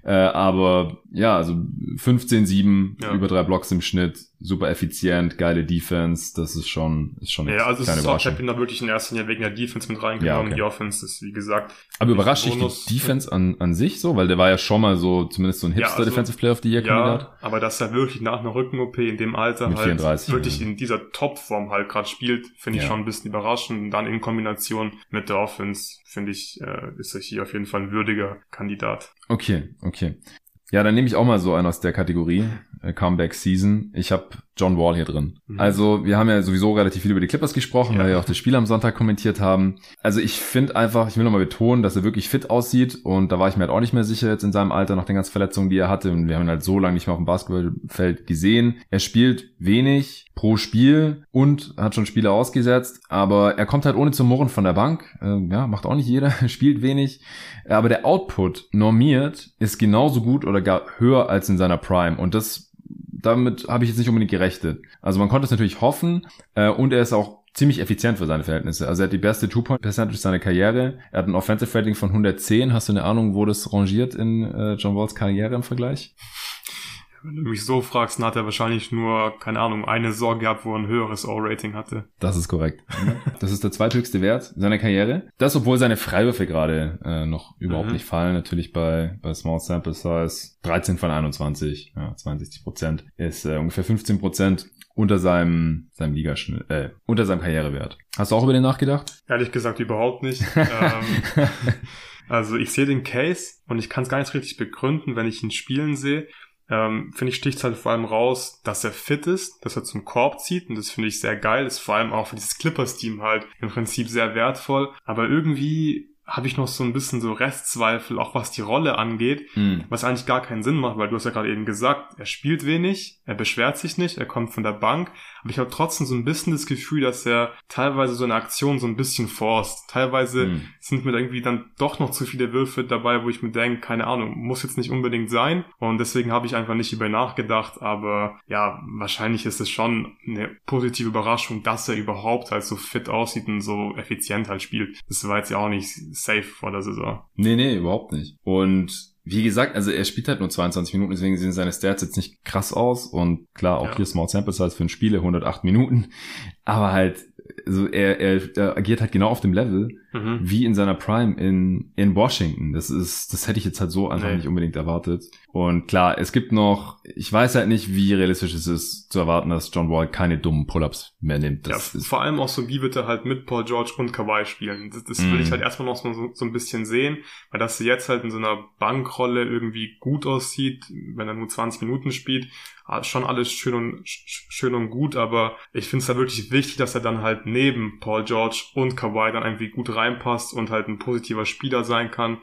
Äh, aber ja, also 15-7 ja. über drei Blocks im Schnitt, super effizient, geile Defense, das ist schon, ist schon eine Ja, also auch, ich habe ihn da wirklich in erster Linie wegen der Defense mit reingenommen. Ja, okay. Die Offense ist, wie gesagt. Aber überrascht dich die Defense an, an sich so? Weil der war ja schon mal so, zumindest so ein Hipster ja, also, Defensive Player of the Year Kandidat. Ja, aber dass er wirklich nach einer Rücken-OP in dem Alter mit halt 34, wirklich ja. in dieser Topform halt gerade spielt, finde ich schon ein bisschen überraschend. Und dann in Kombination mit der Offense, finde ich, äh, ist er hier auf jeden Fall ein würdiger Kandidat. Okay, okay. Ja, dann nehme ich auch mal so einen aus der Kategorie äh, Comeback Season. Ich habe John Wall hier drin. Mhm. Also wir haben ja sowieso relativ viel über die Clippers gesprochen, ja. weil wir auch das Spiel am Sonntag kommentiert haben. Also ich finde einfach, ich will nochmal betonen, dass er wirklich fit aussieht und da war ich mir halt auch nicht mehr sicher jetzt in seinem Alter nach den ganzen Verletzungen, die er hatte und wir haben ihn halt so lange nicht mehr auf dem Basketballfeld gesehen. Er spielt wenig pro Spiel und hat schon Spiele ausgesetzt, aber er kommt halt ohne zu murren von der Bank. Äh, ja, macht auch nicht jeder, spielt wenig. Aber der Output normiert ist genauso gut oder gar höher als in seiner Prime und das damit habe ich jetzt nicht unbedingt gerechnet. Also man konnte es natürlich hoffen äh, und er ist auch ziemlich effizient für seine Verhältnisse. Also er hat die beste Two-Point-Percentage seiner Karriere. Er hat ein Offensive Rating von 110. Hast du eine Ahnung, wo das rangiert in äh, John Walls Karriere im Vergleich? Wenn du mich so fragst, dann hat er wahrscheinlich nur, keine Ahnung, eine Sorge gehabt, wo er ein höheres O-Rating hatte. Das ist korrekt. Das ist der zweithöchste Wert seiner Karriere. Das, obwohl seine Freiwürfe gerade äh, noch überhaupt mhm. nicht fallen. Natürlich bei, bei Small Sample Size 13 von 21, ja, 62 Prozent. Ist äh, ungefähr 15 Prozent unter seinem, seinem Ligaschnitt, äh, unter seinem Karrierewert. Hast du auch über den nachgedacht? Ehrlich gesagt überhaupt nicht. ähm, also ich sehe den Case und ich kann es gar nicht richtig begründen, wenn ich ihn spielen sehe ähm, finde ich, sticht halt vor allem raus, dass er fit ist, dass er zum Korb zieht und das finde ich sehr geil, ist vor allem auch für dieses Clippers-Team halt im Prinzip sehr wertvoll, aber irgendwie habe ich noch so ein bisschen so Restzweifel, auch was die Rolle angeht, mhm. was eigentlich gar keinen Sinn macht, weil du hast ja gerade eben gesagt, er spielt wenig, er beschwert sich nicht, er kommt von der Bank, aber ich habe trotzdem so ein bisschen das Gefühl, dass er teilweise so eine Aktion so ein bisschen forst. Teilweise mhm. Sind mir irgendwie dann doch noch zu viele Würfe dabei, wo ich mir denke, keine Ahnung, muss jetzt nicht unbedingt sein und deswegen habe ich einfach nicht über nachgedacht, aber ja, wahrscheinlich ist es schon eine positive Überraschung, dass er überhaupt halt so fit aussieht und so effizient halt spielt. Das war jetzt ja auch nicht safe vor der Saison. Nee, nee, überhaupt nicht. Und wie gesagt, also er spielt halt nur 22 Minuten, deswegen sehen seine Stats jetzt nicht krass aus. Und klar, auch ja. hier Small Sample Size für ein Spiele, 108 Minuten. Aber halt, also er, er, er agiert halt genau auf dem Level mhm. wie in seiner Prime in, in Washington. Das ist, das hätte ich jetzt halt so einfach nee. nicht unbedingt erwartet. Und klar, es gibt noch, ich weiß halt nicht, wie realistisch es ist zu erwarten, dass John Wall keine dummen Pull-ups mehr nimmt. Das ja, vor allem auch so, wie wird er halt mit Paul George und Kawhi spielen. Das, das mm. will ich mhm. halt erstmal noch so, so ein bisschen sehen, weil das jetzt halt in so einer Bankrolle irgendwie gut aussieht, wenn er nur 20 Minuten spielt schon alles schön und schön und gut, aber ich finde es da wirklich wichtig, dass er dann halt neben Paul George und Kawhi dann irgendwie gut reinpasst und halt ein positiver Spieler sein kann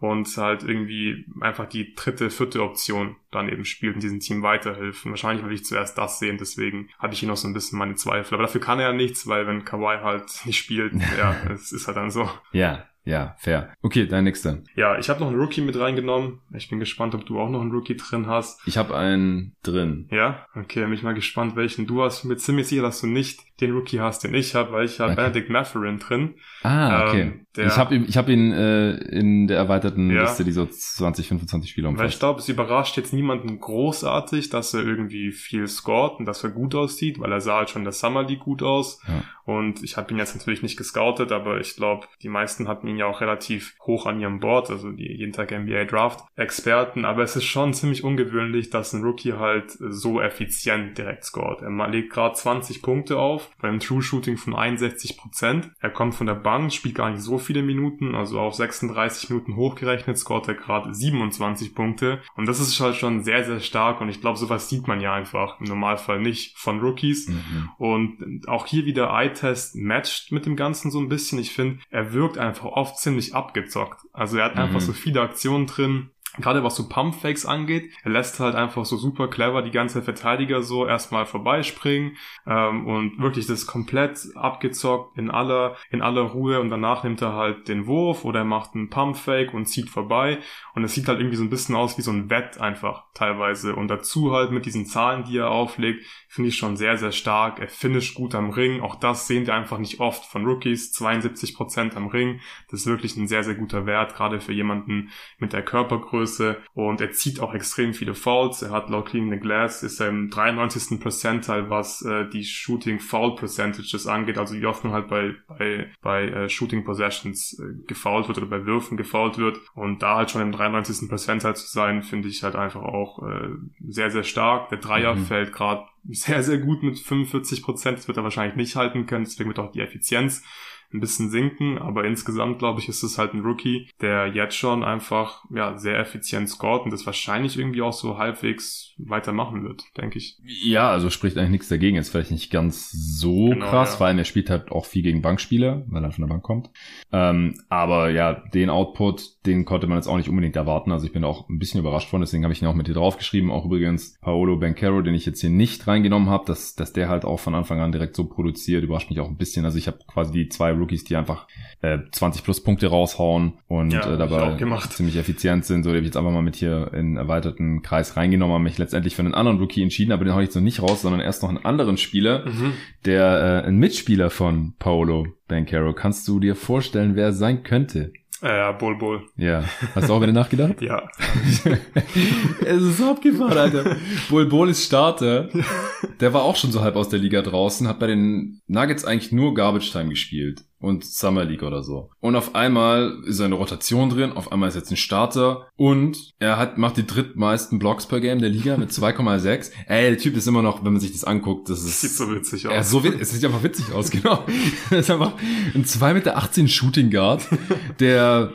und halt irgendwie einfach die dritte, vierte Option dann eben spielt und diesem Team weiterhilft. wahrscheinlich will ich zuerst das sehen, deswegen hatte ich hier noch so ein bisschen meine Zweifel. Aber dafür kann er ja nichts, weil wenn Kawhi halt nicht spielt, ja, es ist halt dann so. Ja, ja, fair. Okay, dein nächster. Ja, ich habe noch einen Rookie mit reingenommen. Ich bin gespannt, ob du auch noch einen Rookie drin hast. Ich habe einen drin. Ja? Okay, bin ich mal gespannt, welchen du hast. Ich bin mir ziemlich sicher, dass du nicht den Rookie hast, den ich habe, weil ich habe okay. Benedict Matherin drin. Ah, okay. Ähm, der, ich habe ihn, ich hab ihn äh, in der erweiterten ja, Liste, die so 20, 25 Spiele umfasst. Weil ich glaube, es überrascht jetzt niemanden großartig, dass er irgendwie viel scored und dass er gut aussieht, weil er sah halt schon in der Summer League gut aus. Ja. Und ich habe ihn jetzt natürlich nicht gescoutet, aber ich glaube, die meisten hatten ihn ja auch relativ hoch an ihrem Board, also die jeden Tag NBA Draft Experten. Aber es ist schon ziemlich ungewöhnlich, dass ein Rookie halt so effizient direkt scored. Er legt gerade 20 Punkte auf beim True Shooting von 61 Prozent. Er kommt von der Bank, spielt gar nicht so viele Minuten, also auf 36 Minuten hochgerechnet scoret er gerade 27 Punkte. Und das ist halt schon sehr, sehr stark und ich glaube, sowas sieht man ja einfach im Normalfall nicht von Rookies. Mhm. Und auch hier wieder Eye-Test matcht mit dem Ganzen so ein bisschen. Ich finde, er wirkt einfach oft ziemlich abgezockt. Also er hat mhm. einfach so viele Aktionen drin, Gerade was so Pumpfakes angeht, er lässt halt einfach so super clever die ganze Verteidiger so erstmal vorbeispringen ähm, und wirklich das komplett abgezockt in aller in aller Ruhe und danach nimmt er halt den Wurf oder er macht einen Pumpfake und zieht vorbei. Und es sieht halt irgendwie so ein bisschen aus wie so ein Wett einfach teilweise. Und dazu halt mit diesen Zahlen, die er auflegt, finde ich schon sehr sehr stark. Er finisht gut am Ring, auch das sehen wir einfach nicht oft von Rookies, 72% am Ring, das ist wirklich ein sehr sehr guter Wert gerade für jemanden mit der Körpergröße Größe und er zieht auch extrem viele Fouls. Er hat laut Clean the Glass ist er im 93. Percentile, was äh, die Shooting Foul Percentages angeht, also wie oft man halt bei bei bei äh, Shooting Possessions äh, gefoult wird oder bei Würfen gefoult wird und da halt schon im 93. Percentile zu sein, finde ich halt einfach auch äh, sehr sehr stark. Der Dreier mhm. fällt gerade sehr sehr gut mit 45 Prozent. Das wird er wahrscheinlich nicht halten können, deswegen wird auch die Effizienz ein bisschen sinken, aber insgesamt glaube ich, ist es halt ein Rookie, der jetzt schon einfach ja sehr effizient scoret und das wahrscheinlich irgendwie auch so halbwegs weitermachen wird, denke ich. Ja, also spricht eigentlich nichts dagegen. Ist vielleicht nicht ganz so genau, krass, ja. vor allem er spielt halt auch viel gegen Bankspieler, weil er von der Bank kommt. Ähm, aber ja, den Output, den konnte man jetzt auch nicht unbedingt erwarten. Also ich bin auch ein bisschen überrascht von, deswegen habe ich ihn auch mit dir draufgeschrieben. Auch übrigens Paolo Bencaro, den ich jetzt hier nicht reingenommen habe, dass, dass der halt auch von Anfang an direkt so produziert, überrascht mich auch ein bisschen. Also ich habe quasi die zwei Rookies, die einfach äh, 20 plus Punkte raushauen und ja, äh, dabei ziemlich effizient sind. So, die habe ich jetzt einfach mal mit hier in erweiterten Kreis reingenommen, habe mich letztendlich für einen anderen Rookie entschieden, aber den hau ich jetzt noch nicht raus, sondern erst noch einen anderen Spieler, mhm. der äh, ein Mitspieler von Paolo Bencaro. Kannst du dir vorstellen, wer sein könnte? Äh, Bol Bol. Ja. Hast du auch wieder nachgedacht? ja. es ist so abgefahren, Alter. Bol Bol ist Starter. Der war auch schon so halb aus der Liga draußen, hat bei den Nuggets eigentlich nur Garbage Time gespielt und Summer League oder so. Und auf einmal ist er in der Rotation drin, auf einmal ist er jetzt ein Starter und er hat, macht die drittmeisten Blocks per Game der Liga mit 2,6. Ey, der Typ ist immer noch, wenn man sich das anguckt, das ist... Sieht so witzig aus. Er so, es sieht einfach witzig aus, genau. das ist einfach ein 2,18 Meter Shooting Guard, der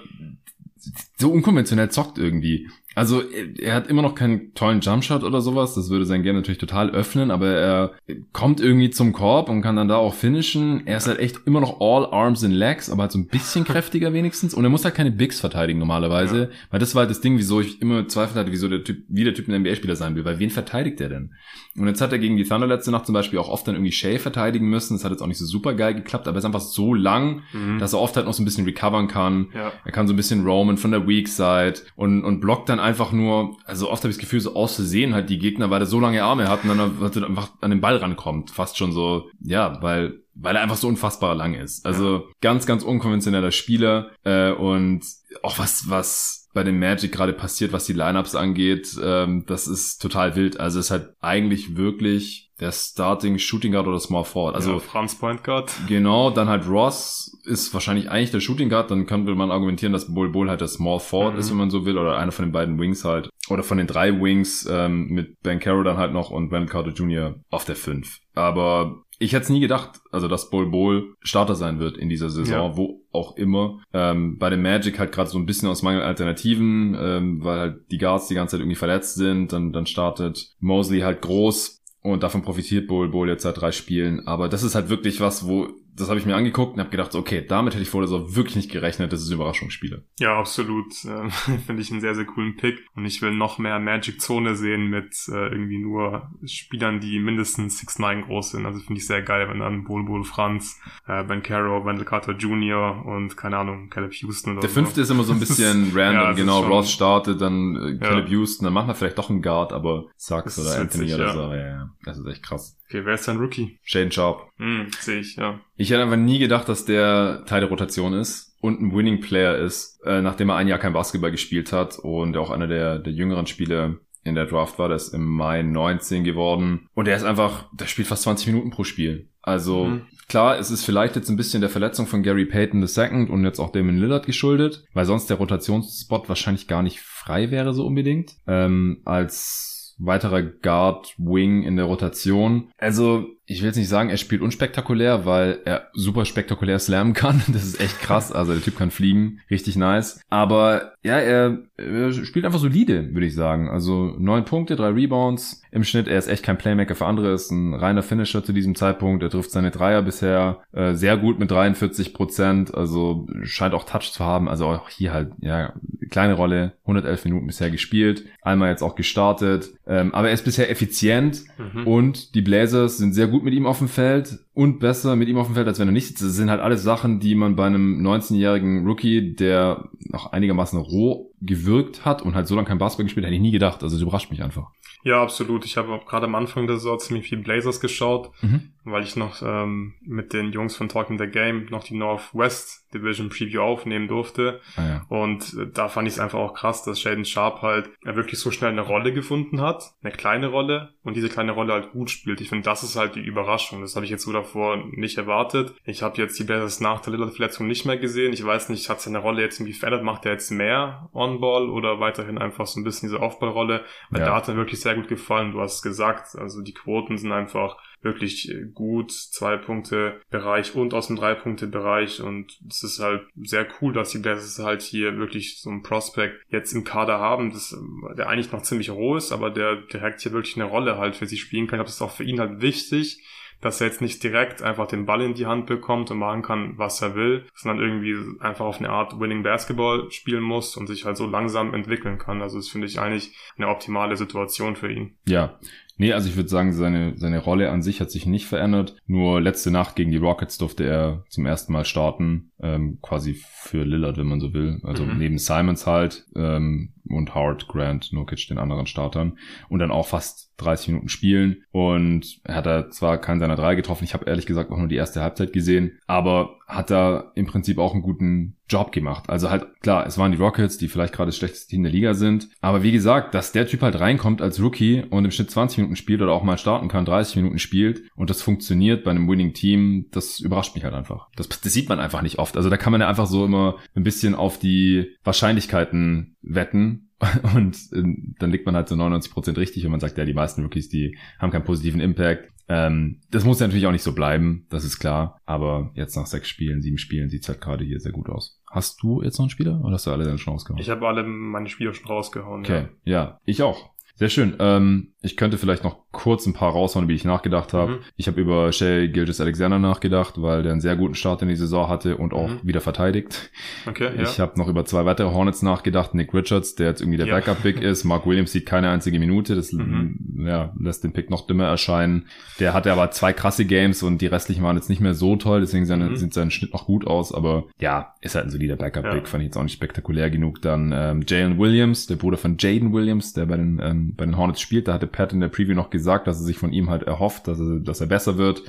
so unkonventionell zockt irgendwie. Also er hat immer noch keinen tollen Jumpshot oder sowas. Das würde sein Game natürlich total öffnen, aber er kommt irgendwie zum Korb und kann dann da auch finishen. Er ist halt echt immer noch all arms and legs, aber halt so ein bisschen kräftiger wenigstens. Und er muss halt keine Bigs verteidigen normalerweise. Ja. Weil das war halt das Ding, wieso ich immer Zweifel hatte, wieso der Typ, wie der Typ ein NBA-Spieler sein will. Weil wen verteidigt er denn? Und jetzt hat er gegen die Thunder letzte Nacht zum Beispiel auch oft dann irgendwie Shay verteidigen müssen. Das hat jetzt auch nicht so super geil geklappt, aber er ist einfach so lang, mhm. dass er oft halt noch so ein bisschen recovern kann. Ja. Er kann so ein bisschen roamen von der Weak Side und, und blockt dann einfach nur, also oft habe ich das Gefühl, so auszusehen halt die Gegner, weil er so lange Arme hat und dann einfach an den Ball rankommt. Fast schon so, ja, weil weil er einfach so unfassbar lang ist. Also ja. ganz, ganz unkonventioneller Spieler äh, und auch was, was bei dem Magic gerade passiert, was die Lineups angeht, ähm, das ist total wild. Also es ist halt eigentlich wirklich der Starting Shooting Guard oder Small Forward. Also ja, Franz Point Guard. Genau, dann halt Ross ist wahrscheinlich eigentlich der Shooting Guard. Dann könnte man argumentieren, dass Bull Bull halt der Small Forward mhm. ist, wenn man so will, oder einer von den beiden Wings halt. Oder von den drei Wings ähm, mit Ben Carroll dann halt noch und Wendell Carter Jr. auf der 5. Aber ich hätte es nie gedacht, also dass Bol Bol Starter sein wird in dieser Saison, ja. wo auch immer. Ähm, bei dem Magic halt gerade so ein bisschen aus Mangel Alternativen, ähm, weil halt die Guards die ganze Zeit irgendwie verletzt sind. Dann, dann startet Mosley halt groß und davon profitiert Bol Bol jetzt seit drei Spielen. Aber das ist halt wirklich was, wo das habe ich mir angeguckt und habe gedacht, okay, damit hätte ich vor der Saison wirklich nicht gerechnet, dass es Überraschungsspiele. Ja, absolut. Äh, Finde ich einen sehr, sehr coolen Pick. Und ich will noch mehr Magic-Zone sehen mit äh, irgendwie nur Spielern, die mindestens 6'9 groß sind. Also finde ich sehr geil, wenn dann Bol Bol Franz, äh, Ben Caro, Wendell Carter Jr. und keine Ahnung, Caleb Houston oder Der so. fünfte ist immer so ein bisschen random. ja, genau, Ross startet, dann äh, Caleb ja. Houston, dann machen wir vielleicht doch einen Guard, aber Sachs oder Anthony witzig, oder so. Ja, ja, das ist echt krass. Okay, wer ist dein Rookie? Shaden Sharp. Hm, sehe ich, ja. Ich hätte einfach nie gedacht, dass der Teil der Rotation ist und ein Winning Player ist, äh, nachdem er ein Jahr kein Basketball gespielt hat und auch einer der, der jüngeren Spiele in der Draft war, der ist im Mai 19 geworden. Und er ist einfach, der spielt fast 20 Minuten pro Spiel. Also mhm. klar, es ist vielleicht jetzt ein bisschen der Verletzung von Gary Payton II und jetzt auch Damon Lillard geschuldet, weil sonst der Rotationsspot wahrscheinlich gar nicht frei wäre so unbedingt. Ähm, als weiterer Guard Wing in der Rotation. Also ich will jetzt nicht sagen, er spielt unspektakulär, weil er super spektakulär slammen kann. Das ist echt krass. Also der Typ kann fliegen. Richtig nice. Aber ja, er, er spielt einfach solide, würde ich sagen. Also neun Punkte, drei Rebounds im Schnitt. Er ist echt kein Playmaker für andere. Ist ein reiner Finisher zu diesem Zeitpunkt. Er trifft seine Dreier bisher äh, sehr gut mit 43 Prozent. Also scheint auch Touch zu haben. Also auch hier halt, ja, kleine Rolle. 111 Minuten bisher gespielt. Einmal jetzt auch gestartet. Ähm, aber er ist bisher effizient. Mhm. Und die Blazers sind sehr gut mit ihm auf dem Feld und besser mit ihm auf dem Feld, als wenn er nicht sitzt. Das sind halt alles Sachen, die man bei einem 19-jährigen Rookie, der noch einigermaßen roh gewirkt hat und halt so lange kein Basketball gespielt, hätte ich nie gedacht. Also das überrascht mich einfach. Ja, absolut. Ich habe gerade am Anfang der Saison ziemlich viel Blazers geschaut, mhm. weil ich noch ähm, mit den Jungs von Talking the Game noch die Northwest Division Preview aufnehmen durfte. Ah, ja. Und äh, da fand ich es einfach auch krass, dass Shaden Sharp halt er wirklich so schnell eine Rolle gefunden hat, eine kleine Rolle und diese kleine Rolle halt gut spielt. Ich finde, das ist halt die Überraschung. Das habe ich jetzt sogar davor nicht erwartet. Ich habe jetzt die Blazers nach der Lillard-Verletzung nicht mehr gesehen. Ich weiß nicht, hat seine Rolle jetzt irgendwie verändert? Macht er jetzt mehr On-Ball oder weiterhin einfach so ein bisschen diese Off-Ball-Rolle? Weil ja. da hat er wirklich sehr gut gefallen. Du hast gesagt, also die Quoten sind einfach wirklich gut, zwei Punkte Bereich und aus dem drei Punkte Bereich und es ist halt sehr cool, dass die Blazers halt hier wirklich so einen Prospect jetzt im Kader haben, das, der eigentlich noch ziemlich roh ist, aber der direkt hier wirklich eine Rolle halt für sie spielen kann. Ich glaube, das ist auch für ihn halt wichtig, dass er jetzt nicht direkt einfach den Ball in die Hand bekommt und machen kann, was er will, sondern irgendwie einfach auf eine Art Winning Basketball spielen muss und sich halt so langsam entwickeln kann. Also das finde ich eigentlich eine optimale Situation für ihn. Ja, Nee, also ich würde sagen, seine, seine Rolle an sich hat sich nicht verändert. Nur letzte Nacht gegen die Rockets durfte er zum ersten Mal starten, ähm, quasi für Lillard, wenn man so will. Also mhm. neben Simons halt ähm, und Howard, Grant, Nokic, den anderen Startern. Und dann auch fast 30 Minuten spielen. Und er hat da zwar keinen seiner drei getroffen, ich habe ehrlich gesagt auch nur die erste Halbzeit gesehen, aber hat da im Prinzip auch einen guten Job gemacht. Also halt, klar, es waren die Rockets, die vielleicht gerade das schlechteste Team der Liga sind. Aber wie gesagt, dass der Typ halt reinkommt als Rookie und im Schnitt 20 Minuten spielt oder auch mal starten kann, 30 Minuten spielt und das funktioniert bei einem Winning Team, das überrascht mich halt einfach. Das, das sieht man einfach nicht oft. Also da kann man ja einfach so immer ein bisschen auf die Wahrscheinlichkeiten wetten und äh, dann liegt man halt so 99% richtig und man sagt, ja, die meisten Rookies, die haben keinen positiven Impact. Ähm, das muss ja natürlich auch nicht so bleiben, das ist klar. Aber jetzt nach sechs Spielen, sieben Spielen sieht's halt gerade hier sehr gut aus. Hast du jetzt noch einen Spieler oder hast du alle dann schon rausgehauen? Ich habe alle meine Spieler schon rausgehauen. Okay, ja, ja ich auch. Sehr schön. Ähm, ich könnte vielleicht noch kurz ein paar raushauen, wie ich nachgedacht habe. Mhm. Ich habe über Shay Gilgis Alexander nachgedacht, weil der einen sehr guten Start in die Saison hatte und auch mhm. wieder verteidigt. Okay, ja. Ich habe noch über zwei weitere Hornets nachgedacht. Nick Richards, der jetzt irgendwie der ja. Backup-Big ist. Mark Williams sieht keine einzige Minute. Das mhm. ja, lässt den Pick noch dümmer erscheinen. Der hatte aber zwei krasse Games und die restlichen waren jetzt nicht mehr so toll. Deswegen seine, mhm. sieht sein Schnitt noch gut aus. Aber ja, ist halt ein solider Backup-Big. Ja. Fand ich jetzt auch nicht spektakulär genug. Dann ähm, Jalen Williams, der Bruder von Jaden Williams, der bei den, ähm, bei den Hornets spielt. Da hatte Pat in der Preview noch gesagt, dass er sich von ihm halt erhofft, dass er, dass er besser wird.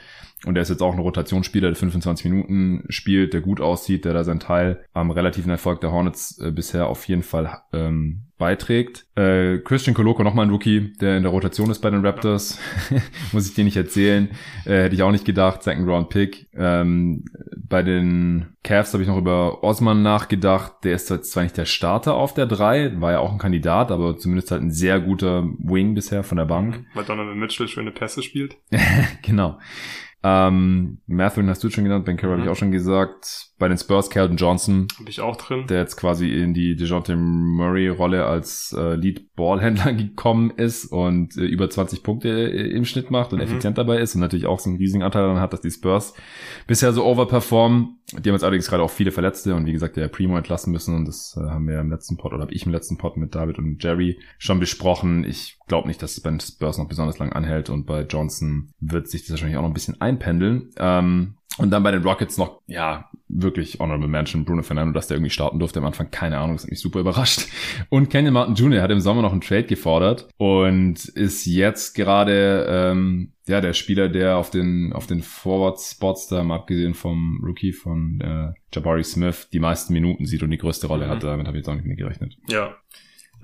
Und er ist jetzt auch ein Rotationsspieler, der 25 Minuten spielt, der gut aussieht, der da seinen Teil am relativen Erfolg der Hornets äh, bisher auf jeden Fall ähm, beiträgt. Äh, Christian Koloko, nochmal ein Rookie, der in der Rotation ist bei den Raptors. Muss ich dir nicht erzählen. Äh, hätte ich auch nicht gedacht. Second Round Pick. Ähm, bei den Cavs habe ich noch über Osman nachgedacht. Der ist zwar nicht der Starter auf der 3, war ja auch ein Kandidat, aber zumindest halt ein sehr guter Wing bisher von der Bank. Weil Donovan Mitchell schöne Pässe spielt. genau. Ähm, Matthew hast du schon genannt, Ben Carroll mhm. habe ich auch schon gesagt. Bei den Spurs, Calvin Johnson. Habe ich auch drin. Der jetzt quasi in die DeJounte Murray-Rolle als äh, Lead-Ballhändler gekommen ist und äh, über 20 Punkte äh, im Schnitt macht und mhm. effizient dabei ist und natürlich auch so einen riesigen Anteil daran hat, dass die Spurs bisher so overperformen. Die haben jetzt allerdings gerade auch viele Verletzte und wie gesagt, der Primo entlassen müssen und das äh, haben wir im letzten Pod oder habe ich im letzten Pod mit David und Jerry schon besprochen. Ich glaube nicht, dass es bei den Spurs noch besonders lang anhält und bei Johnson wird sich das wahrscheinlich auch noch ein bisschen einpendeln. Ähm, und dann bei den Rockets noch, ja, wirklich Honorable Mention, Bruno Fernando, dass der irgendwie starten durfte am Anfang, keine Ahnung, das hat mich super überrascht. Und Kenyon Martin Jr. hat im Sommer noch einen Trade gefordert und ist jetzt gerade, ähm, ja, der Spieler, der auf den, auf den Forward-Spots da, mal abgesehen vom Rookie von äh, Jabari Smith, die meisten Minuten sieht und die größte Rolle mhm. hat. Damit habe ich jetzt auch nicht mehr gerechnet. Ja,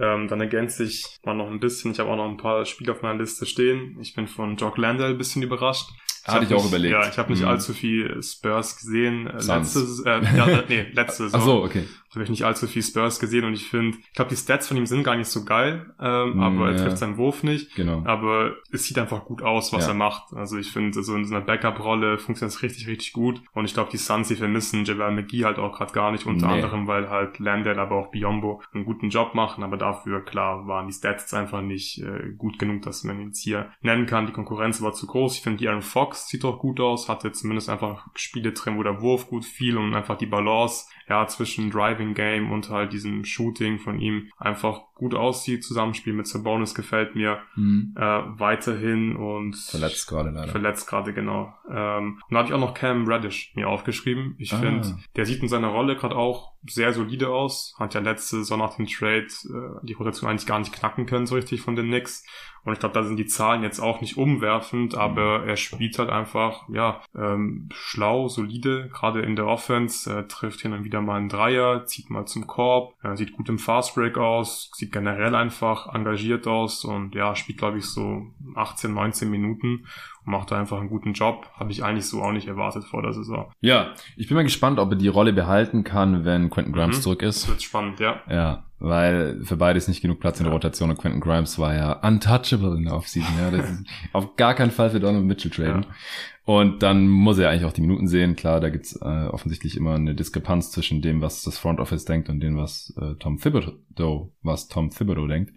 ähm, dann ergänze ich mal noch ein bisschen. Ich habe auch noch ein paar Spiele auf meiner Liste stehen. Ich bin von Jock Landell ein bisschen überrascht. Ich Hatte ich auch nicht, überlegt. Ja, ich habe nicht mhm. allzu viel Spurs gesehen. Äh, letzte, äh, ja, nee, letzte Saison. Ach so, okay habe ich nicht allzu viel Spurs gesehen und ich finde, ich glaube, die Stats von ihm sind gar nicht so geil, ähm, mm, aber er trifft seinen Wurf nicht. Genau. Aber es sieht einfach gut aus, was ja. er macht. Also ich finde, so in so einer Backup-Rolle funktioniert es richtig, richtig gut. Und ich glaube, die Suns, die vermissen Javel McGee halt auch gerade gar nicht, unter nee. anderem, weil halt Landell, aber auch Biombo einen guten Job machen. Aber dafür, klar, waren die Stats einfach nicht äh, gut genug, dass man ihn jetzt hier nennen kann. Die Konkurrenz war zu groß. Ich finde, die Aaron Fox sieht doch gut aus, hatte zumindest einfach Spiele drin, wo der Wurf gut fiel und einfach die Balance ja, zwischen Driving Game und halt diesem Shooting von ihm einfach gut aussieht. Zusammenspiel mit Sabonis gefällt mir mhm. äh, weiterhin und verletzt gerade leider. Verletzt gerade, genau. Ähm, und da habe ich auch noch Cam Reddish mir aufgeschrieben. Ich ah. finde, der sieht in seiner Rolle gerade auch sehr solide aus. Hat ja letzte Saison nach dem Trade äh, die Rotation eigentlich gar nicht knacken können, so richtig von den Knicks. Und ich glaube, da sind die Zahlen jetzt auch nicht umwerfend, aber er spielt halt halt einfach, ja, ähm, schlau, solide, gerade in der Offense, äh, trifft hin und wieder mal einen Dreier, zieht mal zum Korb, äh, sieht gut im Fastbreak aus, sieht generell einfach engagiert aus und ja, spielt glaube ich so 18, 19 Minuten macht da einfach einen guten Job. Habe ich eigentlich so auch nicht erwartet vor der Saison. Ja, ich bin mal gespannt, ob er die Rolle behalten kann, wenn Quentin Grimes mhm. zurück ist. Das wird spannend, ja. Ja, weil für beide ist nicht genug Platz in der Rotation und Quentin Grimes war ja untouchable in der Offseason. Ja, das ist auf gar keinen Fall für Donald Mitchell traden. Ja. Und dann muss er eigentlich auch die Minuten sehen. Klar, da gibt's äh, offensichtlich immer eine Diskrepanz zwischen dem, was das Front Office denkt und dem, was äh, Tom Thibodeau, was Tom Thibodeau denkt.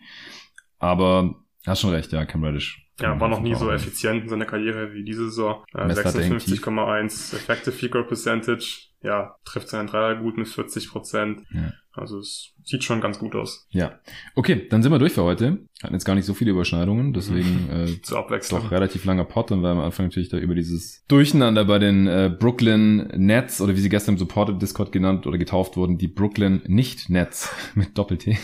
Aber hast schon recht, ja, Cam Reddish ja, war noch nie so effizient in seiner Karriere wie diese Saison. Äh, 56,1 Effective Field Goal Percentage. Ja, trifft seinen Dreier gut mit 40 Prozent. Ja. Also es sieht schon ganz gut aus. Ja. Okay, dann sind wir durch für heute. Hatten jetzt gar nicht so viele Überschneidungen, deswegen äh, Zur Abwechslung. doch relativ langer Pot und wir am Anfang natürlich da über dieses Durcheinander bei den äh, Brooklyn Nets oder wie sie gestern im Supported Discord genannt oder getauft wurden, die Brooklyn Nicht Nets mit Doppel-T.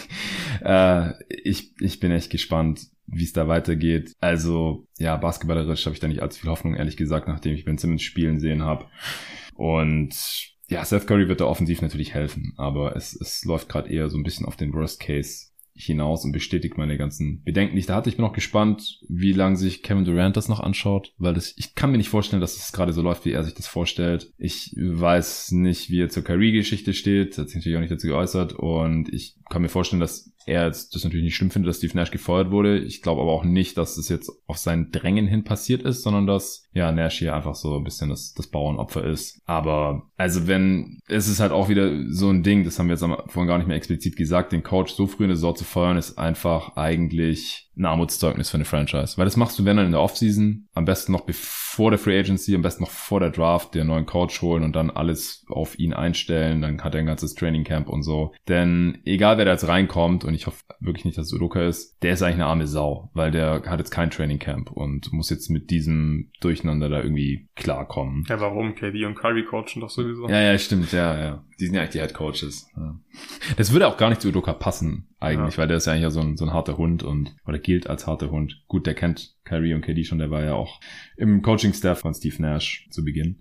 Äh, ich, ich bin echt gespannt wie es da weitergeht. Also ja, basketballerisch habe ich da nicht allzu viel Hoffnung, ehrlich gesagt, nachdem ich Ben Simmons spielen sehen habe. Und ja, Seth Curry wird da offensiv natürlich helfen, aber es, es läuft gerade eher so ein bisschen auf den Worst Case hinaus und bestätigt meine ganzen Bedenken, ich da hatte. Ich bin auch gespannt, wie lange sich Kevin Durant das noch anschaut, weil das, ich kann mir nicht vorstellen, dass es gerade so läuft, wie er sich das vorstellt. Ich weiß nicht, wie er zur Kyrie-Geschichte steht, hat sich natürlich auch nicht dazu geäußert und ich kann mir vorstellen, dass er jetzt das natürlich nicht schlimm findet, dass Steve Nash gefeuert wurde. Ich glaube aber auch nicht, dass das jetzt auf sein Drängen hin passiert ist, sondern dass ja Nash hier einfach so ein bisschen das, das Bauernopfer ist. Aber also wenn, es ist halt auch wieder so ein Ding, das haben wir jetzt vorhin gar nicht mehr explizit gesagt, den Coach so früh in der Saison zu feuern, ist einfach eigentlich ein Armutszeugnis für eine Franchise. Weil das machst du, wenn dann in der Offseason, am besten noch bevor der Free Agency, am besten noch vor der Draft, den neuen Coach holen und dann alles auf ihn einstellen, dann hat er ein ganzes Training Camp und so. Denn egal wer da jetzt reinkommt, und ich hoffe wirklich nicht, dass es Udoka ist, der ist eigentlich eine arme Sau, weil der hat jetzt kein Training Camp und muss jetzt mit diesem Durcheinander da irgendwie klarkommen. Ja, warum? KD und Kyrie coachen doch sowieso. Ja, ja, stimmt, ja, ja. Die sind ja eigentlich die Head Coaches. Ja. Das würde auch gar nicht zu Udoka passen, eigentlich, ja. weil der ist ja eigentlich so ein, so ein harter Hund und, oder gilt als harter Hund. Gut, der kennt Kyrie und KD schon, der war ja auch im Coaching-Staff von Steve Nash zu Beginn.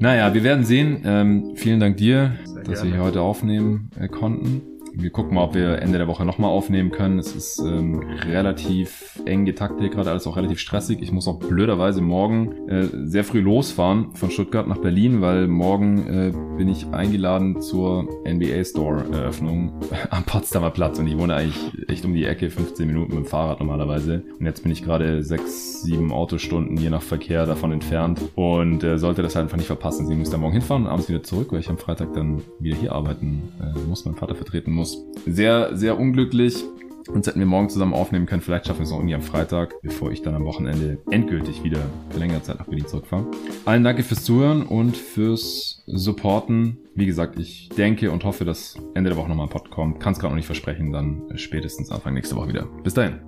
Naja, wir werden sehen. Ähm, vielen Dank dir, Sehr dass gerne. wir hier heute aufnehmen äh, konnten. Wir gucken mal, ob wir Ende der Woche nochmal aufnehmen können. Es ist ähm, relativ eng getaktet, gerade alles auch relativ stressig. Ich muss auch blöderweise morgen äh, sehr früh losfahren von Stuttgart nach Berlin, weil morgen äh, bin ich eingeladen zur NBA Store Eröffnung am Potsdamer Platz und ich wohne eigentlich echt um die Ecke, 15 Minuten mit dem Fahrrad normalerweise. Und jetzt bin ich gerade sechs, sieben Autostunden je nach Verkehr davon entfernt und äh, sollte das halt einfach nicht verpassen. Sie muss da morgen hinfahren und abends wieder zurück, weil ich am Freitag dann wieder hier arbeiten äh, muss, meinen Vater vertreten muss muss. Sehr, sehr unglücklich. Uns hätten wir morgen zusammen aufnehmen können. Vielleicht schaffen wir es noch irgendwie am Freitag, bevor ich dann am Wochenende endgültig wieder für längere Zeit nach Berlin zurückfahre. Allen danke fürs Zuhören und fürs Supporten. Wie gesagt, ich denke und hoffe, dass Ende der Woche nochmal ein Pod kommt. Kann es gerade noch nicht versprechen, dann spätestens Anfang nächste Woche wieder. Bis dahin.